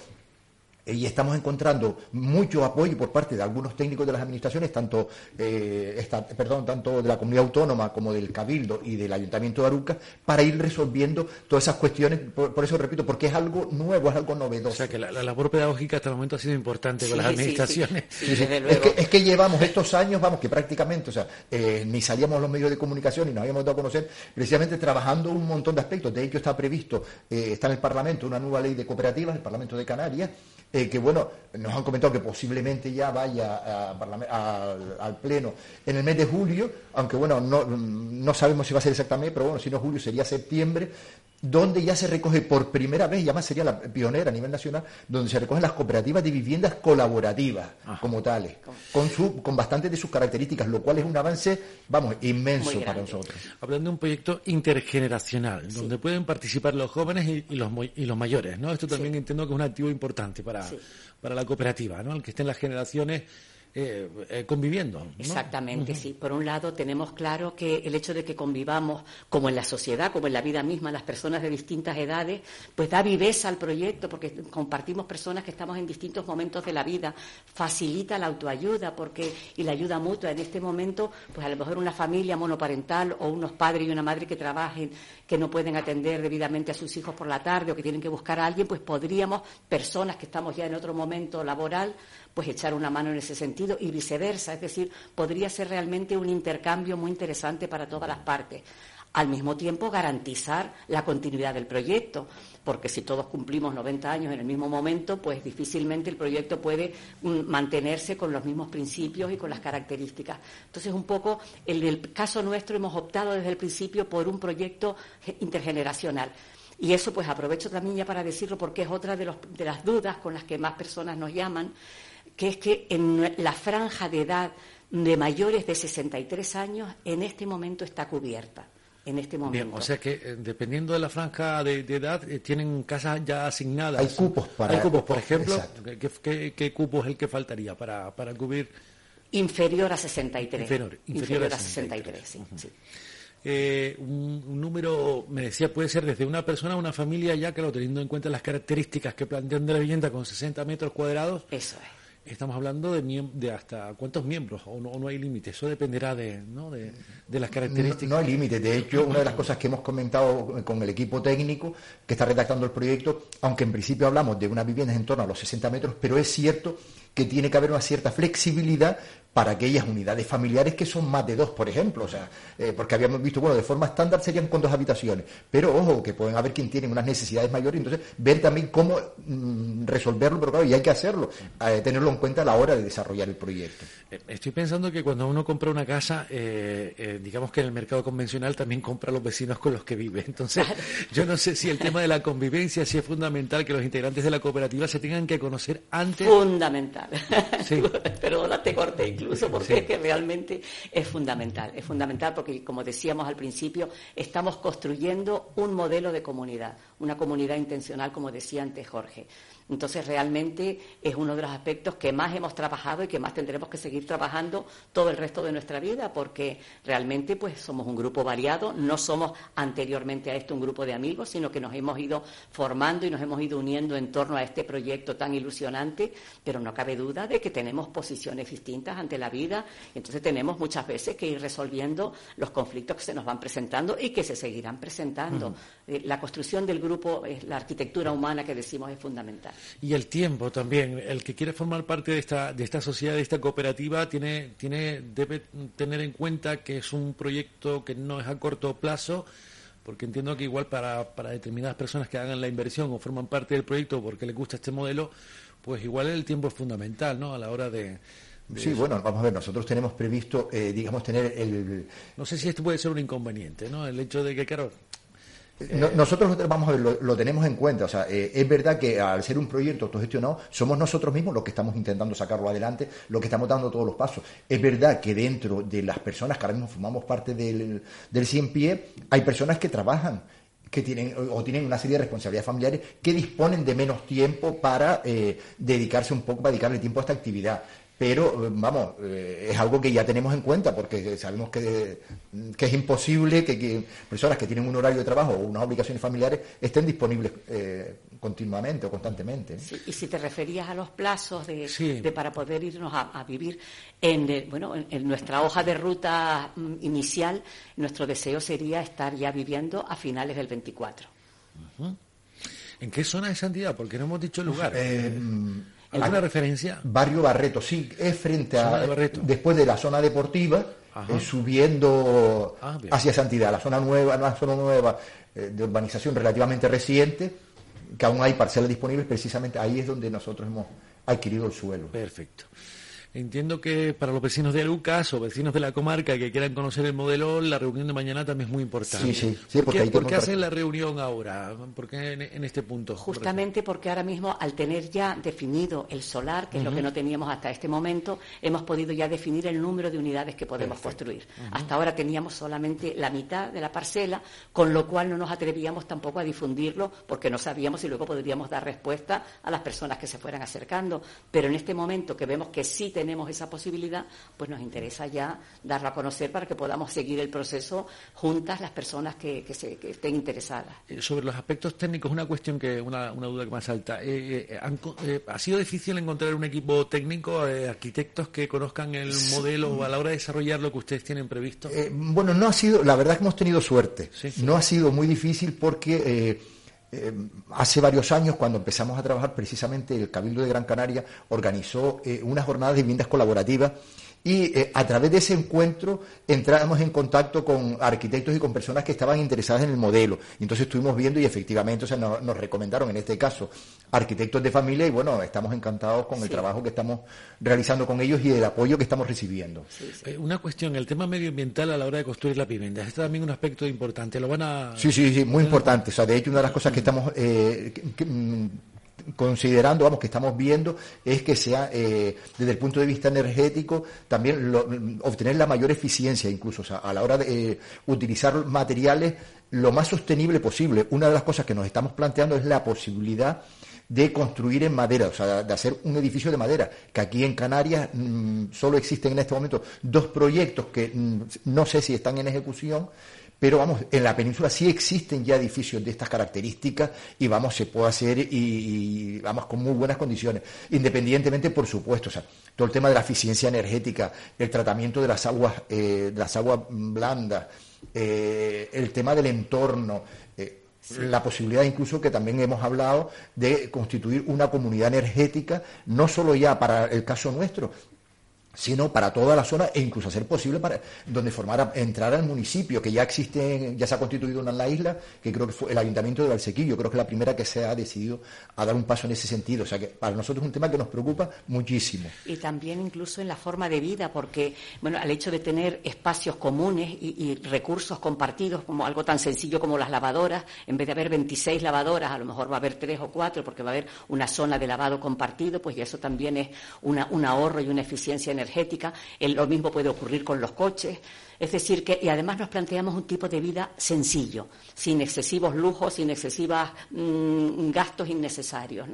y estamos encontrando mucho apoyo por parte de algunos técnicos de las administraciones, tanto, eh, esta- perdón, tanto de la comunidad autónoma como del Cabildo y del Ayuntamiento de Aruca, para ir resolviendo todas esas cuestiones. Por, por eso repito, porque es algo nuevo, es algo novedoso. O sea que la, la labor pedagógica hasta el momento ha sido importante con Sí, las sí, sí. administraciones. Sí, sí. Es, que, es que llevamos estos años, vamos, que prácticamente, o sea, eh, ni salíamos a los medios de comunicación y nos habíamos dado a conocer, precisamente trabajando un montón de aspectos. De hecho, está previsto, eh, está en el Parlamento una nueva ley de cooperativas, el Parlamento de Canarias, eh, que bueno, nos han comentado que posiblemente ya vaya al, al Pleno en el mes de julio, aunque bueno, no, no sabemos si va a ser exactamente, pero bueno, si no julio sería septiembre, donde ya se recoge por primera vez, y además sería la pionera a nivel nacional, donde se recogen las cooperativas de viviendas colaborativas como tales, con, su, con bastantes de sus características, lo cual es un avance, vamos, inmenso para nosotros. Hablando de un proyecto intergeneracional, donde pueden participar los jóvenes y, y los, y los mayores, ¿no? Esto también entiendo que es un activo importante para, para la cooperativa, ¿no? El que estén las generaciones eh, eh, conviviendo. ¿no? Exactamente, sí. Por un lado, tenemos claro que el hecho de que convivamos, como en la sociedad, como en la vida misma, las personas de distintas edades, pues da viveza al proyecto, porque compartimos personas que estamos en distintos momentos de la vida, facilita la autoayuda porque y la ayuda mutua. En este momento, pues a lo mejor una familia monoparental o unos padres y una madre que trabajen, que no pueden atender debidamente a sus hijos por la tarde o que tienen que buscar a alguien, pues podríamos, personas que estamos ya en otro momento laboral, pues echar una mano en ese sentido y viceversa. Es decir, podría ser realmente un intercambio muy interesante para todas las partes. Al mismo tiempo, garantizar la continuidad del proyecto, porque si todos cumplimos 90 años en el mismo momento, pues difícilmente el proyecto puede mm, mantenerse con los mismos principios y con las características. Entonces, un poco, en el caso nuestro hemos optado desde el principio por un proyecto ge- intergeneracional. Y eso, pues aprovecho también ya para decirlo porque es otra de, los- de las dudas con las que más personas nos llaman, que es que en la franja de edad de mayores de 63 años en este momento está cubierta. En este momento. Bien, o sea que eh, dependiendo de la franja de, de edad, eh, tienen casas ya asignadas. Hay cupos para- Hay cupos, por ejemplo. ¿qué, qué, qué cupo es el que faltaría para, para cubrir? Inferior a 63. Inferior, inferior a a 63, sí, sí. Eh, un, un número, me decía, puede ser desde una persona a una familia, ya claro, teniendo en cuenta las características que plantean de la vivienda con 60 metros cuadrados. Eso es. Estamos hablando de, de hasta cuántos miembros, o no, no hay límite, eso dependerá de, ¿no? de, las características. No, hay límite. De hecho, una de las cosas que hemos comentado con el equipo técnico que está redactando el proyecto, aunque en principio hablamos de unas viviendas en torno a los 60 metros, pero es cierto que tiene que haber una cierta flexibilidad para aquellas unidades familiares que son más de dos, por ejemplo. O sea, eh, porque habíamos visto, bueno, de forma estándar serían con dos habitaciones, pero ojo, que pueden haber quien tiene unas necesidades mayores, entonces ver también cómo mm, resolverlo, pero claro, y hay que hacerlo, eh, tenerlo en cuenta a la hora de desarrollar el proyecto. Eh, Estoy pensando que cuando uno compra una casa, eh, eh, digamos que en el mercado convencional también compra a los vecinos con los que vive. Entonces, yo no sé si el tema de la convivencia, si es fundamental que los integrantes de la cooperativa se tengan que conocer antes. Fundamental. Sí. Perdona, te corté incluso porque Sí. es que realmente es fundamental. Es fundamental porque, como decíamos al principio, estamos construyendo un modelo de comunidad, una comunidad intencional, como decía antes Jorge. Entonces, realmente es uno de los aspectos que más hemos trabajado y que más tendremos que seguir trabajando todo el resto de nuestra vida, porque realmente pues somos un grupo variado, no somos anteriormente a esto un grupo de amigos, sino que nos hemos ido formando y nos hemos ido uniendo en torno a este proyecto tan ilusionante, pero no cabe duda de que tenemos posiciones distintas ante la vida, entonces tenemos muchas veces que ir resolviendo los conflictos que se nos van presentando y que se seguirán presentando. La construcción del grupo, eh, la arquitectura humana que decimos es fundamental. Y el tiempo también. El que quiere formar parte de esta, de esta sociedad, de esta cooperativa, tiene, tiene, debe tener en cuenta que es un proyecto que no es a corto plazo, porque entiendo que igual para, para determinadas personas que hagan la inversión o forman parte del proyecto porque les gusta este modelo, pues igual el tiempo es fundamental, ¿no? A la hora de... de Sí, eso. bueno, vamos a ver, nosotros tenemos previsto, eh, digamos, tener el, No sé si esto puede ser un inconveniente, ¿no? El hecho de que, claro, No- nosotros vamos a ver, lo, lo tenemos en cuenta. O sea, eh, es verdad que al ser un proyecto autogestionado, somos nosotros mismos los que estamos intentando sacarlo adelante, los que estamos dando todos los pasos. Es verdad que dentro de las personas que ahora mismo formamos parte del, del 100 pie, hay personas que trabajan que tienen o tienen una serie de responsabilidades familiares que disponen de menos tiempo para eh, dedicarse un poco, para dedicarle tiempo a esta actividad. Pero, eh, vamos, eh, es algo que ya tenemos en cuenta porque sabemos que, que es imposible que, que personas que tienen un horario de trabajo o unas obligaciones familiares estén disponibles eh, continuamente o constantemente. y si te referías a los plazos de, para poder irnos a, vivir en, eh, bueno, en, nuestra hoja de ruta mm, inicial, nuestro deseo sería estar ya viviendo a finales del 24. ¿En qué zona de Santidad? Porque no hemos dicho el lugar. Eh, ¿Alguna referencia? Barrio Barreto, sí, es frente a. después de la zona deportiva, eh, subiendo ah, hacia Santidad, la zona nueva, una zona nueva eh, de urbanización relativamente reciente, que aún hay parcelas disponibles, precisamente ahí es donde nosotros hemos adquirido el suelo. Perfecto. Entiendo que para los vecinos de Lucas o vecinos de la comarca que quieran conocer el modelo, la reunión de mañana también es muy importante. Sí, sí, sí ¿Por, qué, ¿por qué hacen la reunión ahora? ¿Por qué en, este punto? Justamente porque ahora mismo, al tener ya definido el solar, que es lo que no teníamos hasta este momento, hemos podido ya definir el número de unidades que podemos construir. Hasta ahora teníamos solamente la mitad de la parcela, con lo cual no nos atrevíamos tampoco a difundirlo porque no sabíamos si luego podríamos dar respuesta a las personas que se fueran acercando. Pero en este momento que vemos que sí tenemos tenemos esa posibilidad, pues nos interesa ya darlo a conocer para que podamos seguir el proceso juntas las personas que, se, estén interesadas. Eh, sobre los aspectos técnicos, una cuestión que, una, duda que más salta. Eh, eh, ¿Ha sido difícil encontrar un equipo técnico, arquitectos que conozcan el modelo a la hora de desarrollar lo que ustedes tienen previsto? bueno, no ha sido, la verdad es que hemos tenido suerte. No ha sido muy difícil porque eh, hace varios años, cuando empezamos a trabajar, precisamente el Cabildo de Gran Canaria organizó eh, unas jornadas de viviendas colaborativas y eh, a través de ese encuentro entramos en contacto con arquitectos y con personas que estaban interesadas en el modelo. Y entonces estuvimos viendo y efectivamente nos, recomendaron, en este caso, arquitectos de familia y bueno, estamos encantados con el trabajo que estamos realizando con ellos y el apoyo que estamos recibiendo. Eh, una cuestión, el tema medioambiental a la hora de construir la vivienda, este también un aspecto importante, lo van a... Sí, sí, sí, muy importante. O sea, de hecho, una de las cosas que estamos... Eh, mm, considerando, vamos, que estamos viendo es que sea, eh, desde el punto de vista energético, también obtener la mayor eficiencia, incluso, a la hora de eh, utilizar materiales lo más sostenible posible. Una de las cosas que nos estamos planteando es la posibilidad de construir en madera, o sea, de hacer un edificio de madera, que aquí en Canarias mm, solo existen en este momento dos proyectos que mm, no sé si están en ejecución, pero vamos, en la península sí existen ya edificios de estas características y vamos, se puede hacer y, vamos con muy buenas condiciones, independientemente, por supuesto, o sea, todo el tema de la eficiencia energética, el tratamiento de las aguas, eh, de las aguas blandas, eh, el tema del entorno, eh, la posibilidad incluso que también hemos hablado de constituir una comunidad energética, no solo ya para el caso nuestro, sino para toda la zona e incluso hacer posible para donde formara entrar al municipio que ya existe ya se ha constituido una en la isla que creo que fue el ayuntamiento de Valsequillo creo que es la primera que se ha decidido a dar un paso en ese sentido. O sea que para nosotros es un tema que nos preocupa muchísimo. Y también incluso en la forma de vida porque bueno al hecho de tener espacios comunes y, recursos compartidos como algo tan sencillo como las lavadoras en vez de haber 26 lavadoras a lo mejor va a haber tres o cuatro porque va a haber una zona de lavado compartido pues y eso también es una, un ahorro y una eficiencia energética energética, lo mismo puede ocurrir con los coches. Es decir, que y además nos planteamos un tipo de vida sencillo, sin excesivos lujos, sin excesivos mm, gastos innecesarios.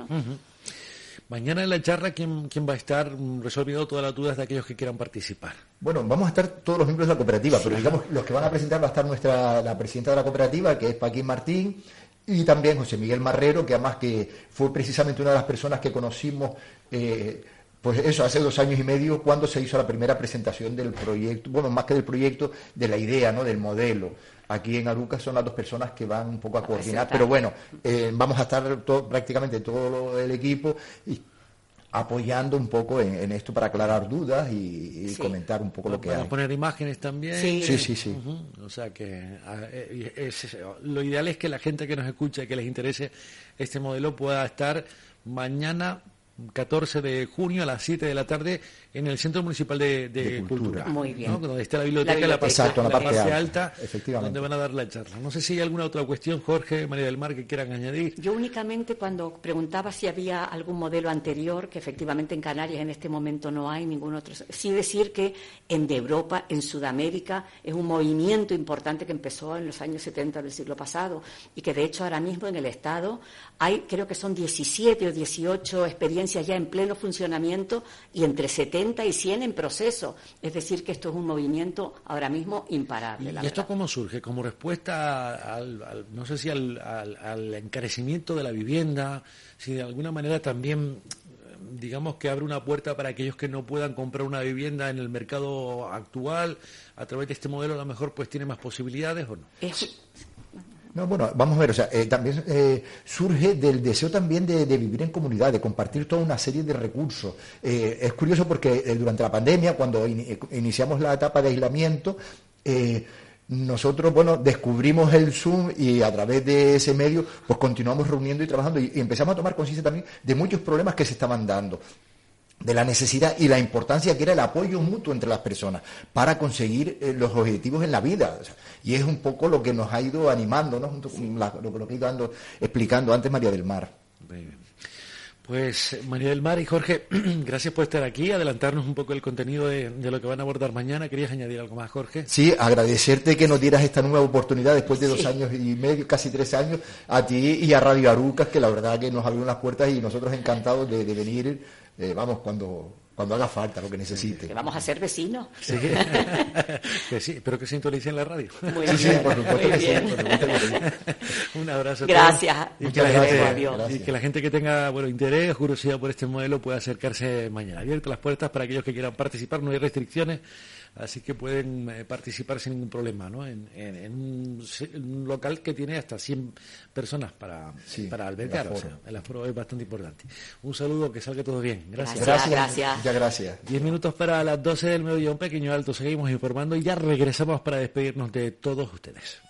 Mañana en la charla, ¿quién, va a estar resolviendo todas las dudas de aquellos que quieran participar? Bueno, vamos a estar todos los miembros de la cooperativa, pero digamos, los que van a presentar va a estar nuestra, la presidenta de la cooperativa, que es Paquín Martín, y también José Miguel Marrero, que además que fue precisamente una de las personas que conocimos eh, pues eso, hace dos años y medio, cuando se hizo la primera presentación del proyecto, bueno, más que del proyecto, de la idea, ¿no? Del modelo. Aquí en Aruca son las dos personas que van un poco a coordinar, pero bueno, eh, vamos a estar prácticamente todo el equipo apoyando un poco en, esto para aclarar dudas y, comentar un poco lo que hay. poner imágenes también. Sí, sí, sí. O sea que eh, lo ideal es que la gente que nos escucha, que les interese este modelo, pueda estar mañana 14 de junio a las 7 de la tarde en el Centro Municipal de, Cultura. Muy bien. Donde está la biblioteca, la, Exacto, la, parte, alta, donde van a dar la charla. No sé si hay alguna otra cuestión, Jorge, María del Mar, que quieran añadir. Yo únicamente cuando preguntaba si había algún modelo anterior, que efectivamente en Canarias en este momento no hay ningún otro. Sí decir que en Europa, en Sudamérica, es un movimiento importante que empezó en los años 70 del siglo pasado y que de hecho ahora mismo en el Estado hay, creo que son 17 o 18 experiencias ya en pleno funcionamiento y entre 70 y 100 en proceso. Es decir, que esto es un movimiento ahora mismo imparable. ¿Y esto cómo surge? ¿Como respuesta al, no sé si al, al encarecimiento de la vivienda? Si de alguna manera también digamos que abre una puerta para aquellos que no puedan comprar una vivienda en el mercado actual, a través de este modelo a lo mejor pues tiene más posibilidades o no. No, bueno, vamos a ver, o sea, eh, también eh, surge del deseo también de, vivir en comunidad, de compartir toda una serie de recursos. Eh, es curioso porque durante la pandemia, cuando iniciamos la etapa de aislamiento, nosotros, bueno, descubrimos el Zoom y a través de ese medio, pues continuamos reuniendo y trabajando y, empezamos a tomar conciencia también de muchos problemas que se estaban dando de la necesidad y la importancia que era el apoyo mutuo entre las personas para conseguir eh, los objetivos en la vida. y es un poco lo que nos ha ido animando, ¿no? Junto con lo, que ha ido explicando antes María del Mar. Pues María del Mar y Jorge, gracias por estar aquí, adelantarnos un poco el contenido de, lo que van a abordar mañana. ¿Querías añadir algo más, Jorge? Sí, agradecerte que nos dieras esta nueva oportunidad después de dos años y medio, casi tres años, a ti y a Radio Arucas, que la verdad que nos abrió las puertas y nosotros encantados de, venir, eh, vamos, cuando cuando haga falta, lo que necesite. Que vamos a ser vecinos. Sí, que sí pero que sintonicen la radio. Muy sí, bien, por supuesto que sí. Un abrazo. Gracias. Y que, la gente, y que la gente que tenga bueno interés, curiosidad por este modelo pueda acercarse mañana. Abierto las puertas para aquellos que quieran participar, no hay restricciones así que pueden eh, participar sin ningún problema, ¿no? En, un, local que tiene hasta 100 personas para, para albergar, el aforo. el aforo es bastante importante. Un saludo, que salga todo bien. Gracias. Gracias, gracias. Muchas gracias. Diez minutos para las 12 del mediodía, un pequeño alto, seguimos informando y ya regresamos para despedirnos de todos ustedes.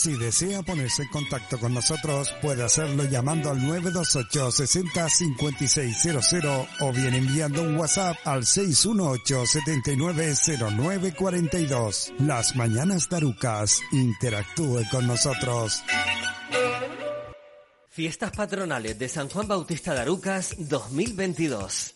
Si desea ponerse en contacto con nosotros, puede hacerlo llamando al 928 60 5600 o bien enviando un WhatsApp al 618 790942. Las mañanas tarucas, interactúe con nosotros. Fiestas patronales de San Juan Bautista de Arucas 2022.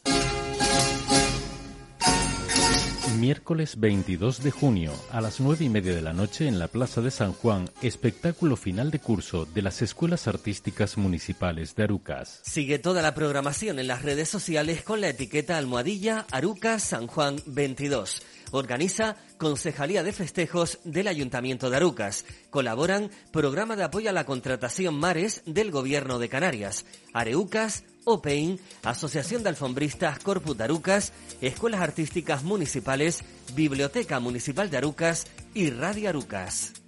Miércoles 22 de junio a las nueve y media de la noche en la Plaza de San Juan, espectáculo final de curso de las Escuelas Artísticas Municipales de Arucas. Sigue toda la programación en las redes sociales con la etiqueta almohadilla Arucas San Juan 22. Organiza Concejalía de Festejos del Ayuntamiento de Arucas. Colaboran Programa de Apoyo a la Contratación Mares del Gobierno de Canarias. Areucas, OPEIN, Asociación de Alfombristas Corpus de Arucas, Escuelas Artísticas Municipales, Biblioteca Municipal de Arucas y Radio Arucas.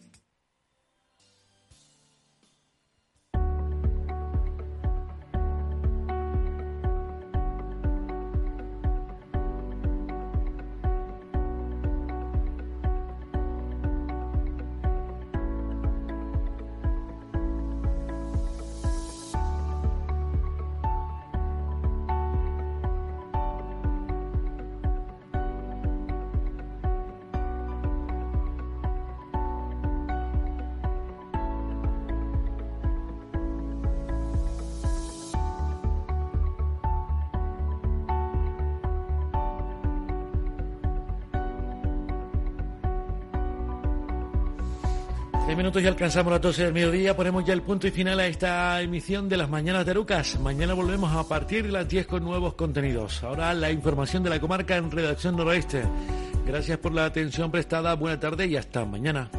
Minutos y alcanzamos las 12 del mediodía. Ponemos ya el punto y final a esta emisión de las Mañanas de Arucas. Mañana volvemos a partir de las 10 con nuevos contenidos. Ahora la información de la comarca en Redacción Noroeste. Gracias por la atención prestada. Buena tarde y hasta mañana.